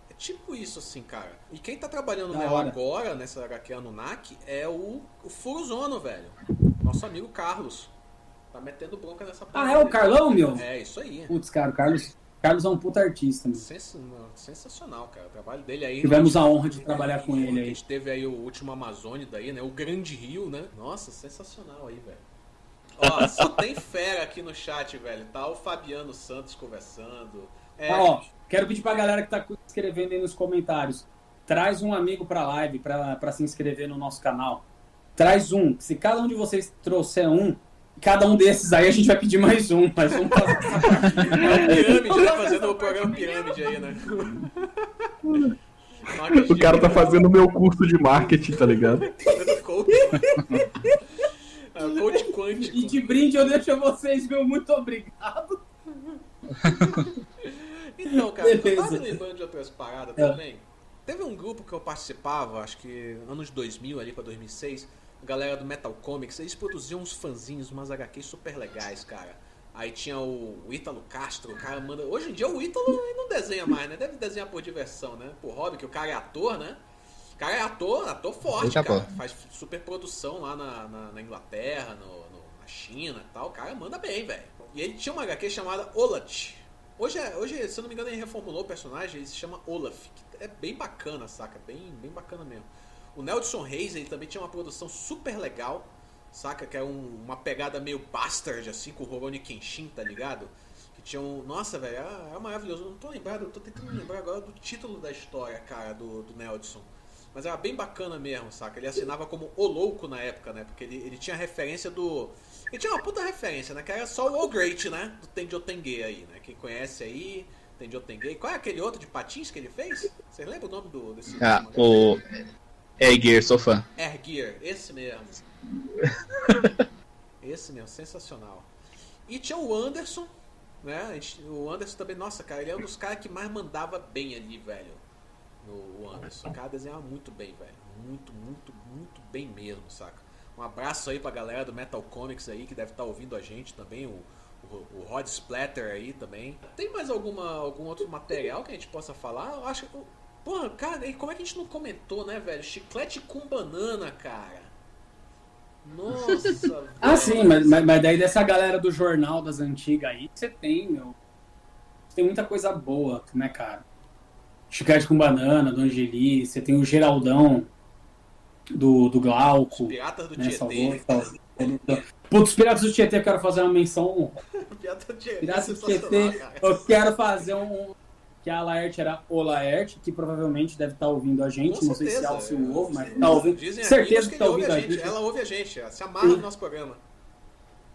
É tipo isso, assim, cara. E quem tá trabalhando Da nela hora. agora, nessa HQ Anunnaki, é o, o Furuzono, velho. Nosso amigo Carlos. Tá metendo bronca nessa Ah, é o Carlão, meu? É, isso aí. Putz, cara, o Carlos, Carlos é um puta artista. Meu. Sensacional, cara. O trabalho dele aí. Tivemos no- a honra de trabalhar com ele A aí. gente teve aí o último Amazônia daí, né? O Grande Rio, né? Nossa, sensacional aí, velho. Ó, <laughs> só tem fera aqui no chat, velho. Tá o Fabiano Santos conversando. É, Ah, ó, quero pedir pra galera que tá escrevendo aí nos comentários. Traz um amigo pra live pra, pra se inscrever no nosso canal. Traz um. Se cada um de vocês trouxer um, cada um desses aí a gente vai pedir mais um. Mas vamos fazer essa <laughs> parte. pirâmide, né? Fazendo o programa pirâmide aí, né? <laughs> O cara tá de- fazendo o meu curso de marketing, tá ligado? <laughs> fazendo coach. É, coach quântico. E de brinde eu deixo a vocês, meu muito obrigado. Então, cara, eu Beleza. tava lembrando de outras paradas É. também. Teve um grupo que eu participava, acho que anos 2000 ali pra 2006, a galera do Metal Comics, eles produziam uns fanzinhos, umas HQs super legais, cara. Aí tinha o, o Ítalo Castro, o cara manda. Hoje em dia o Ítalo não desenha mais, né? Deve desenhar por diversão, né? Por hobby, que o cara é ator, né? O cara é ator, ator forte, Eita, cara. pô. Faz super produção lá na, na, na Inglaterra, no, no- na China e tal. O cara manda bem, velho. E ele tinha uma HQ chamada Olat. Hoje, é- hoje, se eu não me engano, ele reformulou o personagem, ele se chama Olaf. Que é bem bacana, saca? Bem, bem bacana mesmo. O Nelson Reis, ele também tinha uma produção super legal, saca? Que é um- uma pegada meio bastard, assim, com o Rurouni Kenshin, tá ligado? Que tinha um... Nossa, velho, é, é maravilhoso. Eu não tô lembrado, eu tô tentando lembrar agora do título da história, cara, do, do Nelson. Mas era bem bacana mesmo, saca? Ele assinava como O Louco na época, né? Porque ele, ele tinha referência do. Ele tinha uma puta referência, né? Que era só o O Great, né? Do Tenjo Tenge aí, né? Quem conhece aí, Tenjo Tenge. Qual é aquele outro de patins que ele fez? Vocês lembram o nome do, desse Ah, mangá? o. É, Gear, sou fã. Air Gear, esse mesmo. <laughs> esse mesmo, sensacional. E tinha o Anderson, né? O Anderson também, nossa, cara, ele é um dos caras que mais mandava bem ali, velho. No o Anderson. O cara desenhava muito bem, velho. Muito, muito, muito bem mesmo, saca? Um abraço aí pra galera do Metal Comics aí que deve estar ouvindo a gente também, o, o, o Rod Splatter aí também. Tem mais alguma, algum outro material que a gente possa falar? Eu acho que. Porra, cara, e como é que a gente não comentou, né, velho? Chiclete com banana, cara. Nossa, <laughs> velho. Ah, sim, mas, mas, mas daí dessa galera do jornal das antigas aí, você tem, meu. Você tem muita coisa boa, né, cara? Chiclete com banana, do Angeli, você tem o Geraldão do, do Glauco. Piratas do né, Tietê. salvou, salvou. Putz, Piratas do Tietê, eu quero fazer uma menção. <laughs> Piratas do Tietê. Piratas do Tietê, eu quero fazer um. Que a Laerte era o Laerte, que provavelmente deve estar ouvindo a gente. Com não sei se é certeza, Alce é. ouve, mas tá ouvindo. Dizem Certeza que tá ouve ouvindo a gente. gente. Ela ouve a gente, ela se amarra no nosso programa.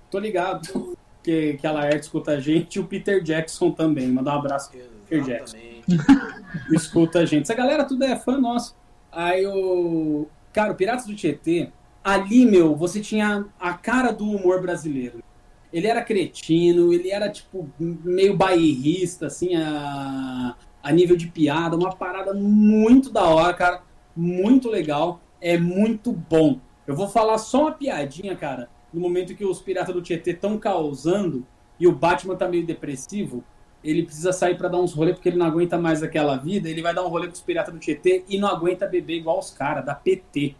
Tô ligado que, que a Laerte escuta a gente e o Peter Jackson também. Mandar um abraço Peter Jackson. <laughs> Escuta a gente. Essa galera tudo é fã nosso. Aí o. Cara, o Piratas do Tietê, ali, meu, você tinha a cara do humor brasileiro. Ele era cretino, ele era, tipo, meio bairrista, assim, a, a nível de piada. Uma parada muito da hora, cara. Muito legal. É muito bom. Eu vou falar só uma piadinha, cara. No momento que os Piratas do Tietê estão causando e o Batman tá meio depressivo ele precisa sair pra dar uns rolê porque ele não aguenta mais aquela vida, ele vai dar um rolê com os piratas do Tietê e não aguenta beber igual os caras, da PT.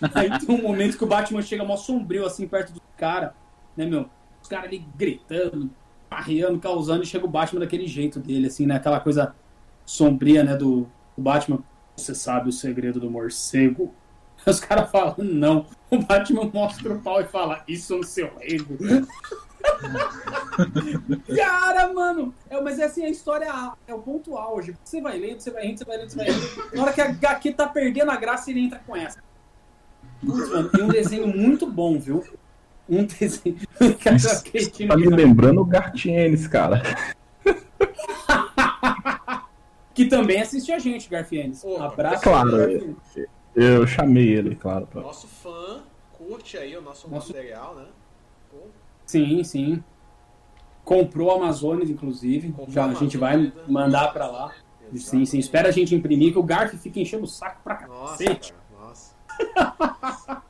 <laughs> Aí tem um momento que o Batman chega mó sombrio assim perto do cara, né, meu? Os caras ali gritando, parreando, causando, e chega o Batman daquele jeito dele, assim, né? Aquela coisa sombria, né, do, do Batman. Você sabe o segredo do morcego? <laughs> Os caras falam, não. O Batman mostra o pau e fala, isso é um seu rego. <laughs> Cara, mano, é, mas é assim, a história é o ponto auge. Você vai lendo, você vai rindo, você vai lendo, você vai. Na hora que a HQ tá perdendo a graça, ele entra com essa. Putz, mano, e um desenho muito bom, viu? Um desenho. Isso Tá me lembrando o Gartienes, cara. Que também assiste a gente, Garfienes. Abraço. claro. Garfienes. Eu chamei ele, claro. Pra... Nosso fã, curte aí o nosso, Nosso- material, né? Pô, Sim, sim. Comprou a Amazonas, inclusive. Comprou Já a a gente vai mandar pra lá. Sim, sim. exatamente. Espera a gente imprimir, que o Garf fica enchendo o saco pra Nossa, cacete. cara, nossa. <laughs>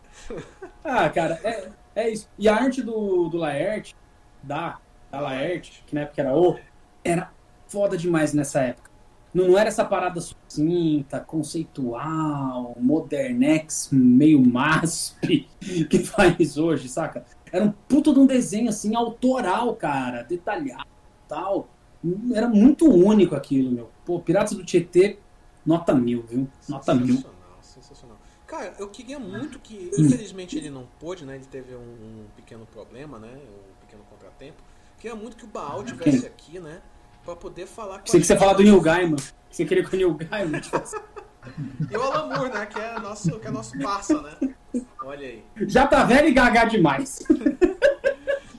Ah, cara, é, é isso. E a arte do, do Laerte, da, da Laerte, que na época era o, era foda demais nessa época. Não, não era essa parada sucinta, conceitual, modernex, meio masp <laughs> que faz hoje, saca? Era um puto de um desenho assim, autoral, cara, detalhado tal. Era muito único aquilo, meu. Pô, Piratas do Tietê, nota mil, viu? Nota mil. Sensacional, sensacional. Cara, eu queria muito que. Infelizmente ele não pôde, né? Ele teve um, um pequeno problema, né? Um pequeno contratempo. Queria muito que o Baal tivesse aqui, né? Pra poder falar com Sei a que você gente. fala do Neil Gaiman. Você queria que o Neil Gaiman tivesse- <laughs> E o Alan Moore, né? Que é nosso, que é nosso parça, né? Olha aí. Já tá velho e gaga demais. <laughs>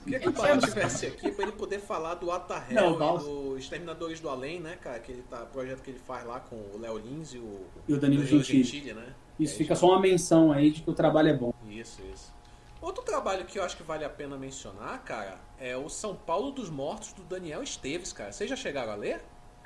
Queria que o Baal tivesse aqui pra ele poder falar do Não, Atahel e nossa. do Exterminadores do Além, né, cara? Que ele tá, projeto que ele faz lá com o Léo Lins e o, E o Danilo Gentili. né? Isso É fica só uma menção aí de que o trabalho é bom. Isso, isso. Outro trabalho que eu acho que vale a pena mencionar, cara, é o São Paulo dos Mortos do Daniel Esteves, cara. Vocês já chegaram a ler?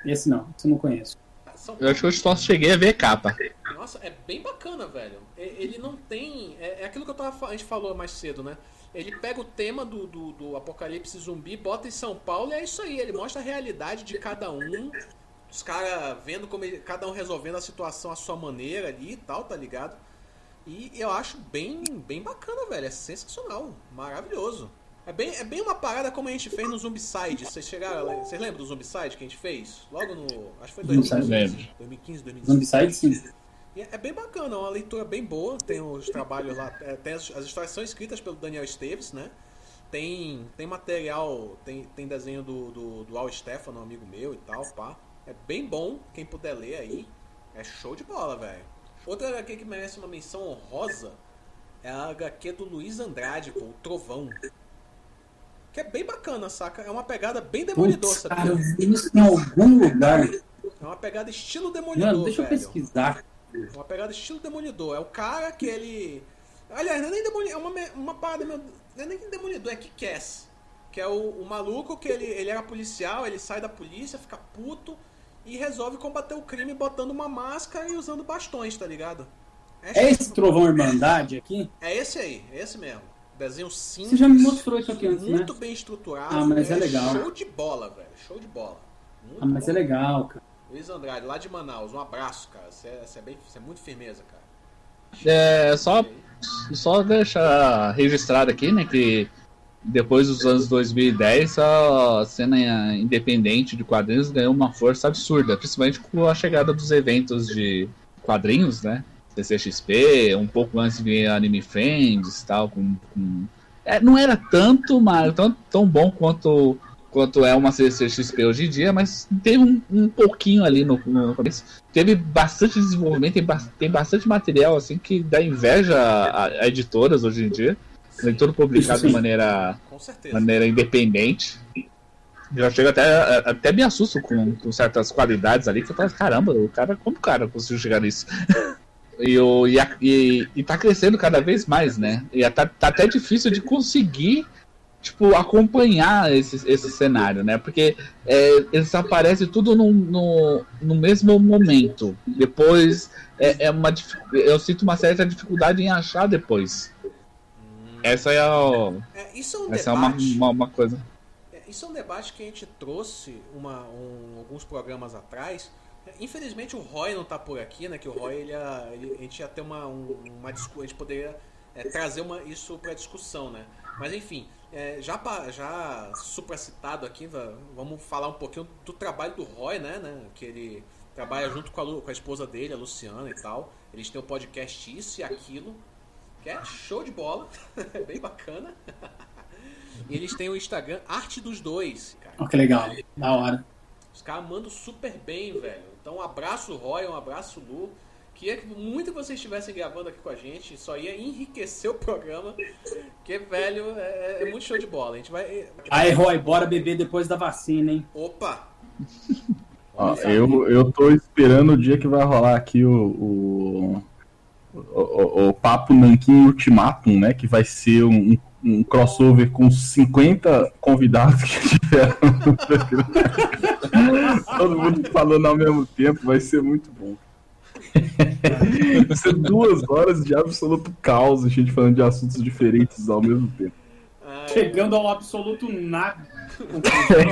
Esse não, esse eu não conheço. São Eu acho que eu só cheguei a ver a capa. Nossa, é bem bacana, velho. Ele não tem. É, é aquilo que eu tava, a gente falou mais cedo, né? Ele pega o tema do, do, do apocalipse zumbi, bota em São Paulo e é isso aí. Ele mostra a realidade de cada um. Os caras vendo como ele- cada um resolvendo a situação à sua maneira ali e tal, tá ligado? E eu acho bem, bem bacana, velho. É sensacional. Maravilhoso. É bem, é bem uma parada como a gente fez no Zombicide. Vocês chegaram Vocês lembram do Zombicide que a gente fez? Logo no. Acho que foi Zombicide. 2015. Lembro. 2015, 2016. Zombicide, sim. É bem bacana, é uma leitura bem boa. Tem os trabalhos lá, é, tem as, as histórias são escritas pelo Daniel Esteves, né? Tem, tem material, tem, tem desenho do, do, do Al Stefano, um amigo meu e tal, pá. É bem bom, quem puder ler aí. É show de bola, velho. Outra HQ que merece uma menção honrosa é a HQ do Luiz Andrade, pô, o Trovão. Que é bem bacana, saca? É uma pegada bem demolidor, Putz, sabia? cara, eu vi isso em algum lugar. É uma pegada estilo demolidor, Mano, deixa eu velho. pesquisar. É Uma pegada estilo Demolidor. É o cara que ele. Aliás, não é nem Demolidor. É uma, uma parada. meu- Não é nem Demolidor, é Kick-Ass. Que é o, o maluco que ele, ele era policial, ele sai da polícia, fica puto e resolve combater o crime botando uma máscara e usando bastões, tá ligado? É esse Trovão Irmandade aqui? É esse aí, é esse mesmo. Desenho simples. Você já me mostrou isso aqui antes, né? Muito bem estruturado. Ah, mas é legal. Show de bola, velho. Show de bola. Muito Ah, mas bom. é legal, cara. Luiz Andrade, lá de Manaus, um abraço, cara. Você é, é é muito firmeza, cara. É, só, só deixar registrado aqui, né, que depois dos anos 2010 a cena independente de quadrinhos ganhou uma força absurda, principalmente com a chegada dos eventos de quadrinhos, né? CCXP, um pouco antes de Anime Friends e tal, com, com- É, não era tanto, mas tão, tão bom quanto quanto é uma CCXP hoje em dia, mas teve um, um pouquinho ali no, no começo. Teve bastante desenvolvimento, tem, ba- tem bastante material assim que dá inveja a, a editoras hoje em dia. Tem tudo publicado Isso de maneira, Com certeza. maneira independente. Já chega até, até me assusto com, com certas qualidades ali, que eu falo, caramba, o cara, como o cara conseguiu chegar nisso? <laughs> E, o, e, a- e, e tá crescendo cada vez mais, né? E tá, tá até difícil de conseguir, tipo, acompanhar esse, esse cenário, né? Porque é, eles aparecem tudo no, no, no mesmo momento. Depois, é, é uma, eu sinto uma certa dificuldade em achar depois. Essa é, a, É, isso é um essa é uma, debate. uma, uma coisa. É, Isso é um debate que a gente trouxe uma, um- alguns programas atrás. Infelizmente o Roy não tá por aqui, né? Que o Roy ele, ele- a gente ia ter uma, um- uma discu- a gente poderia é, trazer uma, isso para discussão, né? Mas enfim, é, já já supracitado aqui, va- vamos falar um pouquinho do trabalho do Roy, né? né, Que ele trabalha junto com a, Lu- com a esposa dele, a Luciana e tal. Eles têm o podcast Isso e Aquilo, que é show de bola, <laughs> é bem bacana. <laughs> E eles têm o Instagram Arte dos Dois, cara. Ó, que legal. Da hora. Os caras mandam super bem, velho. Então, um abraço, Roy, um abraço, Lu. Queria que muito que vocês estivessem gravando aqui com a gente. Isso ia enriquecer o programa. Porque, velho, é, é muito show de bola. A gente vai. Aí, Roy, bora beber depois da vacina, hein? Opa! Ó, eu, eu tô esperando o dia que vai rolar aqui o, o, o, o- o Papo Nanquim Ultimatum, né? Que vai ser um, um crossover com 50 convidados que <laughs> tiveram. no programa. Todo mundo falando ao mesmo tempo, vai ser muito bom. <laughs> Vai ser duas horas de absoluto caos, a gente falando de assuntos diferentes ao mesmo tempo. Chegando ao absoluto nada. <laughs>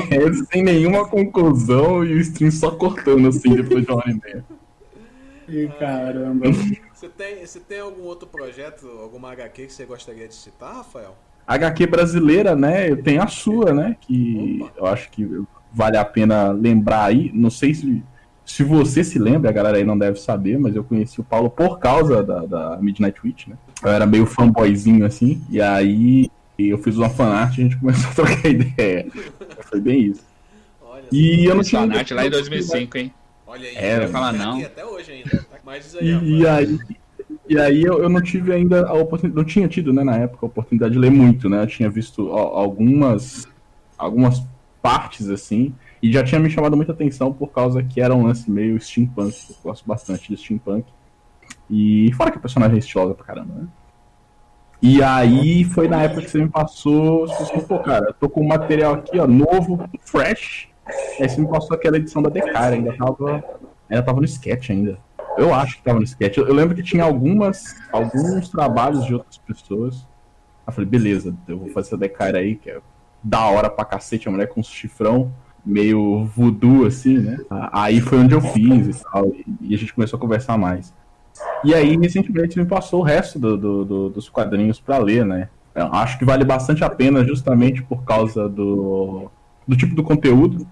É, sem nenhuma conclusão e o stream só cortando assim depois de uma hora e meia. Ih, Caramba. <laughs> você, tem, você tem algum outro projeto, alguma HQ que você gostaria de citar, Rafael? HQ brasileira, né? Eu tenho a sua, né? Que Opa. eu acho que vale a pena lembrar aí. Não sei se, se você se lembra, a galera aí não deve saber, mas eu conheci o Paulo por causa da, da Midnight Witch, né? Eu era meio fanboyzinho assim, e aí eu fiz uma fanart e a gente começou a trocar <laughs> ideia. Foi bem isso. Olha E eu não tinha. fanart lá em 2005, hein? Olha aí, Era, tá fala aqui não. até hoje ainda. Mas aí, E, e aí, e aí eu, eu não tive ainda a oportunidade, não tinha tido, né, na época, a oportunidade de ler muito, né? Eu tinha visto ó, algumas, algumas partes assim, e já tinha me chamado muita atenção por causa que era um lance meio steampunk. Eu gosto bastante de steampunk. E fora que a personagem é estilosa pra caramba, né? E aí foi na época que você me passou, você falou, pô, cara, tô com um material aqui, ó, novo, fresh. Aí você me passou aquela edição da Decara, ainda tava, ainda tava no sketch ainda. Eu acho que tava no sketch. Eu, eu lembro que tinha algumas, alguns trabalhos de outras pessoas. Aí eu falei, beleza, eu vou fazer essa Decara aí, que é da hora pra cacete, a mulher com um chifrão, meio voodoo, assim, né? Aí foi onde eu fiz e tal, e- a gente começou a conversar mais. E aí, recentemente, me passou o resto do- do- do- dos quadrinhos pra ler, né? Eu acho que vale bastante a pena justamente por causa do, do tipo do conteúdo.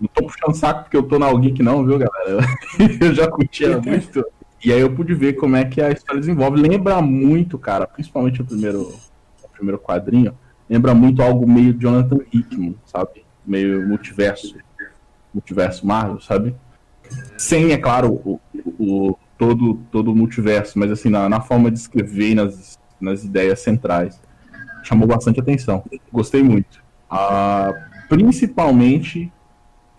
Não tô puxando saco porque eu tô na Geek não, viu, galera? <laughs> Eu já curtia muito. E aí eu pude ver como é que a história desenvolve. Lembra muito, cara, principalmente o primeiro, o primeiro quadrinho, lembra muito algo meio Jonathan Hickman, sabe? Meio multiverso. Multiverso Marvel, sabe? Sem, é claro, o, o- todo, todo o multiverso, mas assim, na, na forma de escrever nas, nas ideias centrais. Chamou bastante atenção. Gostei muito. Ah, principalmente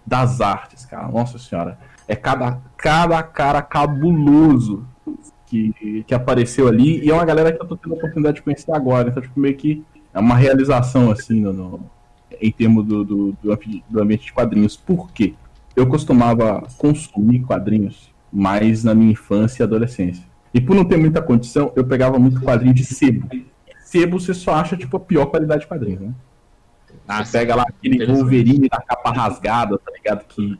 das artes, cara. Nossa senhora. É cada, cada cara cabuloso que, que apareceu ali. E é uma galera que eu tô tendo a oportunidade de conhecer agora. Então, tipo, meio que é uma realização, assim, no- em termos do, do, do ambi- do ambiente de quadrinhos. Por quê? Eu costumava consumir quadrinhos mais na minha infância e adolescência. E por não ter muita condição, eu pegava muito quadrinho de sebo. Sebo você só acha, tipo, a pior qualidade de quadrinho, né? Ah, Você pega lá aquele. Wolverine da capa rasgada, tá ligado? Que,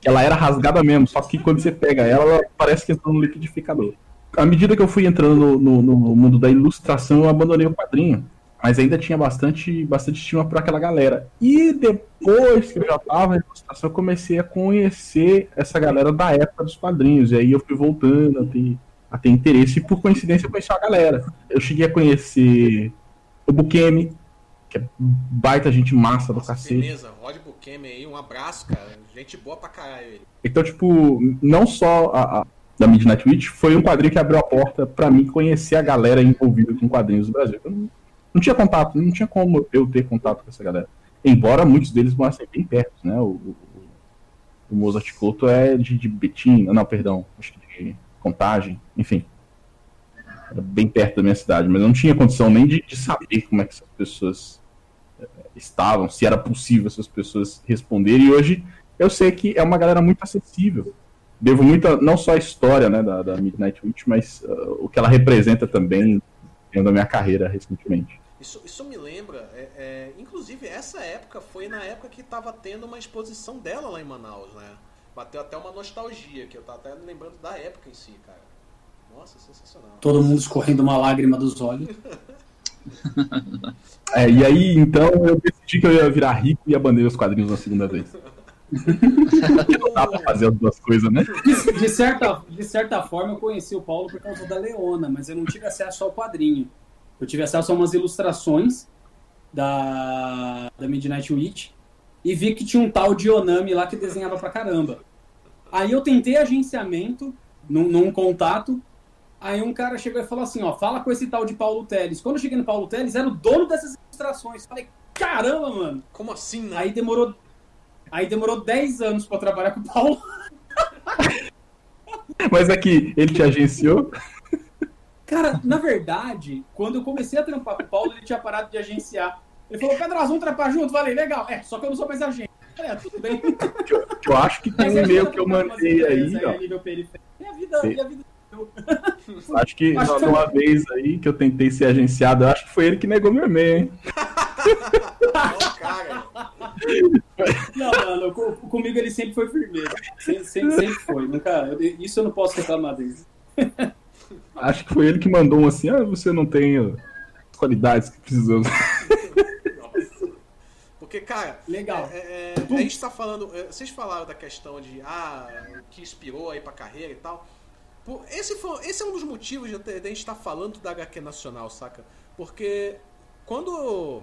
que ela era rasgada mesmo, só que quando você pega ela, ela parece que entrou no liquidificador. À medida que eu fui entrando no, no- no mundo da ilustração, eu abandonei o quadrinho. Mas ainda tinha bastante, bastante estima por aquela galera. E depois que eu já tava na ilustração, eu comecei a conhecer essa galera da época dos quadrinhos. E aí eu fui voltando a ter, a ter interesse. E por coincidência eu conheci uma galera. Eu cheguei a conhecer o Bukemi, que é baita gente massa do Nossa, cacete. beleza, Rod Bukemi aí, um abraço, cara. Gente boa pra caralho ele. Então, tipo, não só a, a- da Midnight Witch, foi um quadrinho que abriu a porta pra mim conhecer a galera envolvida com quadrinhos do Brasil. Eu não, não tinha contato, não tinha como eu ter contato com essa galera. Embora muitos deles morassem bem perto, né? O, o, o Mozart Couto é de, de Betim, não, perdão, acho que de Contagem, enfim. Era bem perto da minha cidade, mas eu não tinha condição nem de, de saber como é que essas pessoas eh, estavam, se era possível essas pessoas responderem. E hoje eu sei que é uma galera muito acessível. Devo muito, a- não só a história né, da, da Midnight Witch, mas uh, o que ela representa também dentro da minha carreira recentemente. Isso, isso me lembra, é, é, inclusive essa época foi na época que tava tendo uma exposição dela lá em Manaus, né? Bateu até uma nostalgia, que eu tava até lembrando da época em si, cara. Nossa, sensacional. Todo mundo escorrendo uma lágrima dos olhos. <laughs> É, e aí, então, eu decidi que eu ia virar rico e abandonei os quadrinhos na segunda vez. <laughs> Não dá pra fazer as duas coisas, né? De, de certa, de certa forma, eu conheci o Paulo por causa da Leona, mas eu não tive acesso ao quadrinho. Eu tive acesso a umas ilustrações da, da Midnight Witch e vi que tinha um tal de Onami lá que desenhava pra caramba. Aí eu tentei agenciamento num, num contato. Aí um cara chegou e falou assim: ó, fala com esse tal de Paulo Teles. Quando eu cheguei no Paulo Teles, era o dono dessas ilustrações. Falei, caramba, mano. Como assim, né? Aí demorou. Aí demorou 10 anos pra trabalhar com o Paulo. <laughs> Mas aqui, ele te agenciou? Cara, na verdade, quando eu comecei a trampar com o Paulo, ele tinha parado de agenciar. Ele falou, Pedro, nós vamos trampar junto? Falei, legal. É, só que eu não sou mais agente. É, tudo bem. Que eu, que eu acho que tem um e-mail que eu mandei aí, ó. nível periférico. E a vida, Sim. e a vida. Acho que Acho que- uma vez aí que eu tentei ser agenciado, eu acho que foi ele que negou meu e-mail, hein? Cara. <laughs> Não, mano, com- comigo ele sempre foi firmeza. Sempre, sempre, sempre foi. Nunca, isso eu não posso reclamar dele. <laughs> Acho que foi ele que mandou um assim, ah, você não tem as qualidades que precisamos. <laughs> Nossa. Porque cara, Legal. é, é, a gente tá falando. é, Vocês falaram da questão de ah, o que inspirou aí pra carreira e tal. Esse, foi, esse é um dos motivos de, de a gente estar falando da HQ Nacional, saca? Porque quando.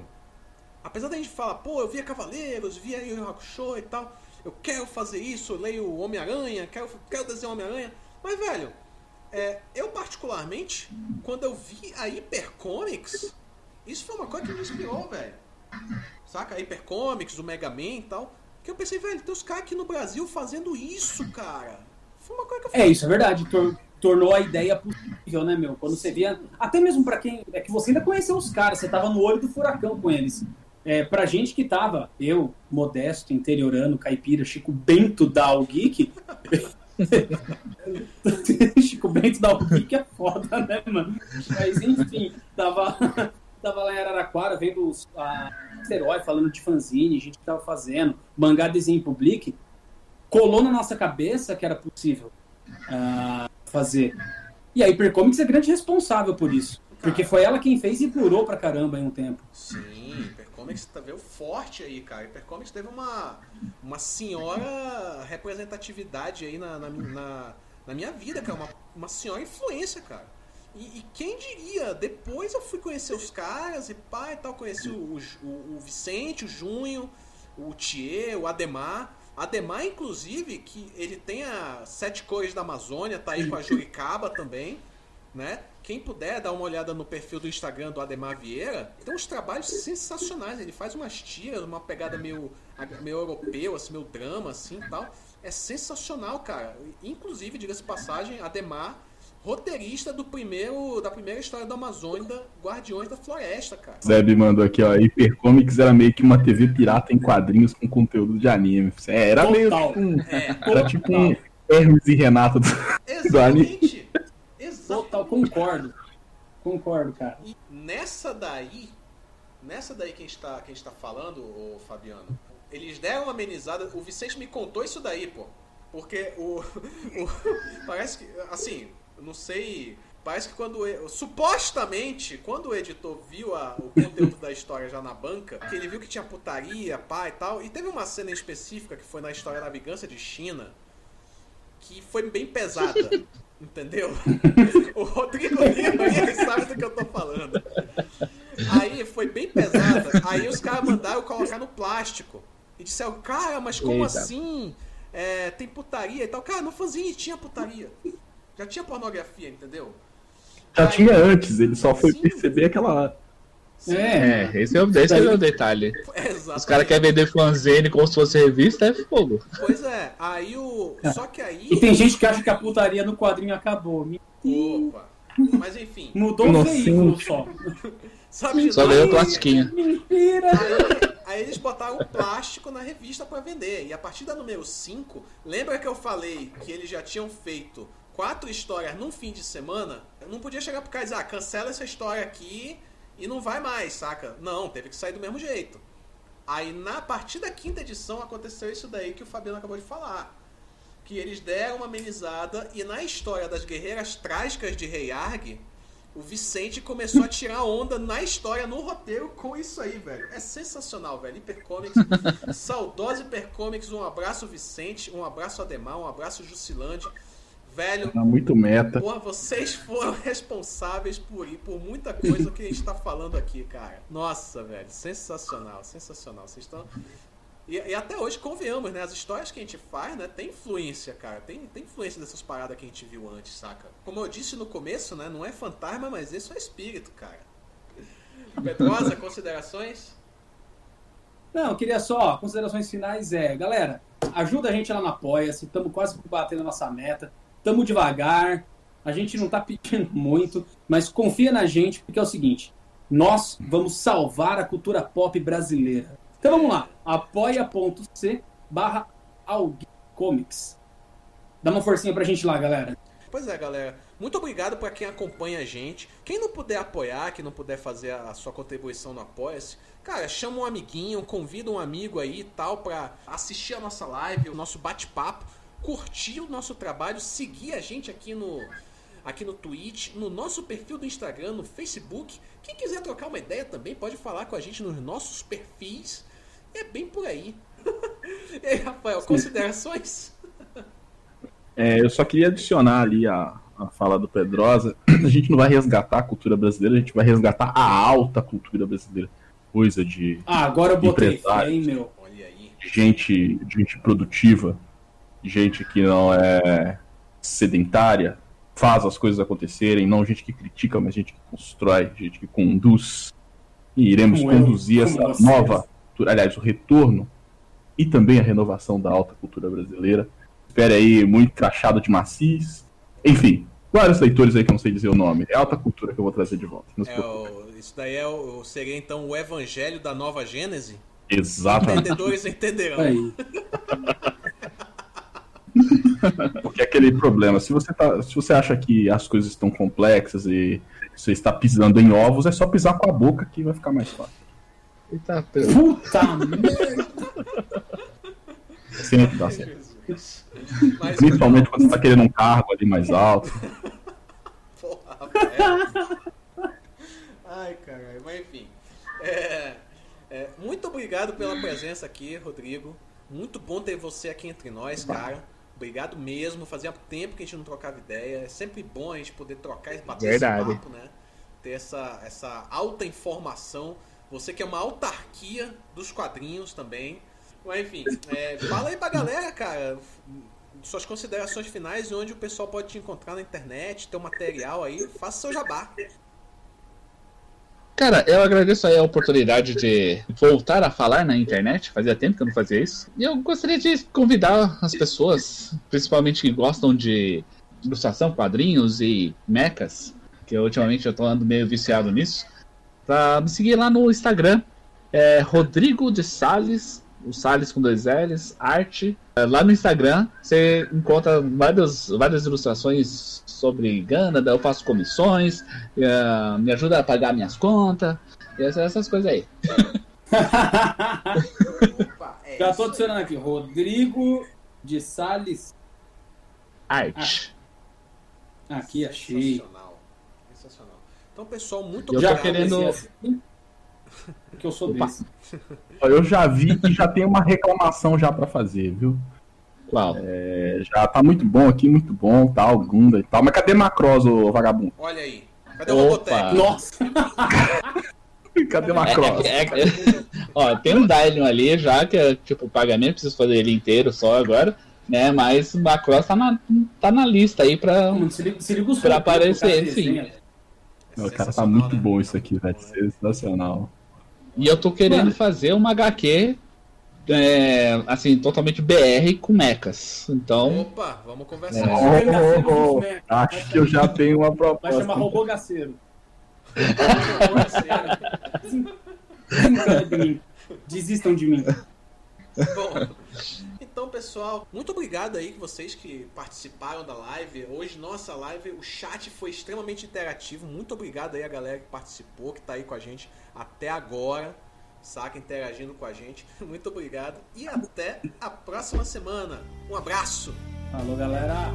Apesar da gente falar, pô, eu via Cavaleiros, via Yu Hakusho e tal, eu quero fazer isso, eu leio Homem-Aranha, quero, quero desenhar Homem-Aranha. Mas, velho, é, eu particularmente, quando eu vi a Hypercomics, isso foi uma coisa que me inspirou, velho. Saca? A Hypercomics, o Mega Man e tal. Que eu pensei, velho, tem os caras aqui no Brasil fazendo isso, cara. Foi uma coisa que eu É, falei. isso é verdade. Tor- tornou a ideia possível, né, meu? Quando você via. Até mesmo pra quem. É que você ainda conheceu os caras, você tava no olho do furacão com eles. É, pra gente que tava, eu, modesto, interiorano, caipira, Chico Bento da Geek. Chico Bento da Geek é foda, né, mano? Mas enfim, tava, tava lá em Araraquara vendo os, a herói falando de fanzine, gente que tava fazendo, mangá desenho public. Colou na nossa cabeça que era possível ah, fazer. E a Hypercomics é grande responsável por isso. Porque foi ela quem fez e durou pra caramba em um tempo. Sim, Hypercomics tá- veio forte aí, cara. Hypercomics teve uma, uma senhora representatividade aí na, na, na, na minha vida, cara. Uma, uma senhora influência, cara. E, e quem diria? Depois eu fui conhecer os caras e pá e tal. Conheci o, o, o Vicente, o Junho, o Thier, o Ademar. Ademar, inclusive, que ele tem a Sete Cores da Amazônia, tá aí com a <laughs> Juricaba também, né? Quem puder dar uma olhada no perfil do Instagram do Ademar Vieira, tem uns trabalhos sensacionais. Ele faz umas tiras, uma pegada meio, meio europeu, assim, meio drama, assim e tal. É sensacional, cara. Inclusive, diga-se de passagem, Ademar, roteirista do primeiro, da primeira história do Amazônia, da Guardiões da Floresta, cara. Zeb mandou aqui, ó. Hypercomics era meio que uma TV pirata em quadrinhos com conteúdo de anime. É, era meio Total. tipo um, É, era tipo um Hermes e Renato do, do anime. Total, concordo. Concordo, cara. E nessa daí, nessa daí que a gente tá, que a gente tá falando, ô Fabiano, eles deram uma amenizada. O Vicente me contou isso daí, pô. Porque o. <laughs> o- parece que. Assim, não sei. Parece que quando. o- Supostamente, quando o editor viu a- o conteúdo da história já na banca, que ele viu que tinha putaria, pá e tal. E teve uma cena específica que foi na história da vingança de China. Que foi bem pesada. Entendeu? <laughs> O Rodrigo Lima, ele sabe do que eu tô falando. Aí foi bem pesada. Aí os caras mandaram colocar no plástico. E disseram, cara, mas como Eita. assim? É, tem putaria e tal. Cara, no fanzine tinha putaria. Já tinha pornografia, entendeu? Já Aí- tinha antes, ele só foi Sim. perceber aquela. É. É, esse é, o- esse é o detalhe. Exatamente. Os caras querem vender fanzine como se fosse revista, é fogo. Pois é, aí o. Só que aí. E tem gente que acha que a putaria no quadrinho acabou. Opa. Mas enfim, Mudou o veículo só. sabe Só ganhou plastiquinha. Mentira! Aí, aí eles botaram o plástico na revista pra vender. E a partir da número 5, lembra que eu falei que eles já tinham feito quatro histórias num fim de semana? Eu não podia chegar pro cara e dizer, ah, cancela essa história aqui e não vai mais, saca? Não, teve que sair do mesmo jeito. Aí na partir da quinta edição aconteceu isso daí que o Fabiano acabou de falar. Que eles deram uma amenizada e na história das guerreiras trágicas de Rei Arg, o Vicente começou a tirar onda na história, no roteiro, com isso aí, velho. É sensacional, velho. Hipercomics, <laughs> saudosa Hipercomics, um abraço Vicente, um abraço Ademar, um abraço Jusilande. Velho, Tá muito meta. Porra, vocês foram <laughs> responsáveis por, por muita coisa que a gente tá falando aqui, cara. Nossa, velho, sensacional, sensacional. Vocês estão. E, e até hoje, convenhamos, né? As histórias que a gente faz, né? Tem influência, cara. Tem, tem influência dessas paradas que a gente viu antes, saca? Como eu disse no começo, né? Não é fantasma, mas isso é espírito, cara. Pedrosa, <laughs> considerações? Não, eu queria só, considerações finais é, galera, ajuda a gente lá no Apoia-se, estamos quase batendo a nossa meta, estamos devagar, a gente não está pedindo <laughs> muito, mas confia na gente, porque é o seguinte, nós vamos salvar a cultura pop brasileira. Então vamos lá, apoia.c barra Comics. Dá uma forcinha pra gente lá, galera. Pois é, galera. Muito obrigado para quem acompanha a gente. Quem não puder apoiar, quem não puder fazer a sua contribuição no Apoia-se, cara, chama um amiguinho, convida um amigo aí e tal para assistir a nossa live, o nosso bate-papo, curtir o nosso trabalho, seguir a gente aqui no aqui no Twitch, no nosso perfil do Instagram, no Facebook. Quem quiser trocar uma ideia também pode falar com a gente nos nossos perfis. É bem por aí. <laughs> e aí, Rafael, considerações? É, eu só queria adicionar ali a, a fala do Pedrosa. <clears throat> A gente não vai resgatar a cultura brasileira, a gente vai resgatar a alta cultura brasileira. Coisa de Ah, agora eu botei hein, meu. Olha aí. gente, gente produtiva, gente que não é sedentária, faz as coisas acontecerem, não gente que critica, mas gente que constrói, gente que conduz. E iremos Como eu, conduzir como essa vocês. nova, cultura- aliás, o retorno e também a renovação da alta cultura brasileira. Espere aí, muito crachado de macis. Enfim, vários leitores aí que eu não sei dizer o nome. É alta cultura que eu vou trazer de volta. É o- isso daí é o, seria então o evangelho da nova Gênese? Exatamente. Entendedores entenderão. Aí. <laughs> Porque é aquele problema, se você, tá, se você acha que as coisas estão complexas e você está pisando em ovos, é só pisar com a boca que vai ficar mais fácil. Eita, Puta <laughs> merda. Sempre dá certo. Mas, Principalmente quando você tá querendo um cargo ali mais alto. Porra. Ai, caralho. Mas enfim. É, é, muito obrigado pela presença aqui, Rodrigo. Muito bom ter você aqui entre nós, cara. Obrigado mesmo. Fazia tempo que a gente não trocava ideia. É sempre bom a gente poder trocar e bater Verdade. esse papo, né? Ter essa, essa alta informação. Você que é uma autarquia dos quadrinhos também. Mas enfim, é, fala aí pra galera, cara. Suas considerações finais e onde o pessoal pode te encontrar na internet, teu material aí. Faça seu jabá. Cara, eu agradeço aí a oportunidade de voltar a falar na internet. Fazia tempo que eu não fazia isso. E eu gostaria de convidar as pessoas, principalmente que gostam de ilustração, quadrinhos e mechas, que ultimamente eu tô andando meio viciado nisso, pra me seguir lá no Instagram. É Rodrigo de Sales, o Sales com dois L's, arte. É, Lá no Instagram você encontra várias, várias ilustrações sobre Ganda, eu faço comissões, é, me ajuda a pagar minhas contas, e essas, essas coisas aí. Opa, <laughs> é Já tô adicionando aqui. Rodrigo de Salles. Arte. Aqui, achei. Sensacional. Sensacional. Então, pessoal, muito Eu Já obrigado. querendo- assim, Porque eu sou Opa. desse. Eu já vi que já tem uma reclamação já pra fazer, viu? Qual? É, já tá muito bom aqui, muito bom, tal, Gunda e tal. Mas cadê Macross, ô vagabundo? Olha aí. Cadê o. Robotech? Nossa! <laughs> Cadê Macross? É, é, é, ó, tem um Dylion ali já, que é tipo pagamento, preciso fazer ele inteiro só agora, né? Mas o Macross tá na, tá na lista aí pra. Mano, se liga, se liga Pra fofos, aparecer, o cara sim. cara, tá muito né? bom isso aqui, velho. Sensacional. E eu tô querendo Mano. fazer uma HQ, é, assim, totalmente BR com mechas. Então, Opa, vamos conversar. É. Vai Oh, oh, oh. Acho que eu já tenho uma Vai proposta. chamar robô gaceiro. <laughs> Conversar. de mim. Desistam de mim. Bom, então pessoal, muito obrigado aí que vocês que participaram da live. Hoje nossa live, o chat foi extremamente interativo. Muito obrigado aí a galera que participou, que tá aí com a gente até agora, saca interagindo com a gente. <laughs> Muito obrigado e até a próxima semana. Um abraço. Falou, galera.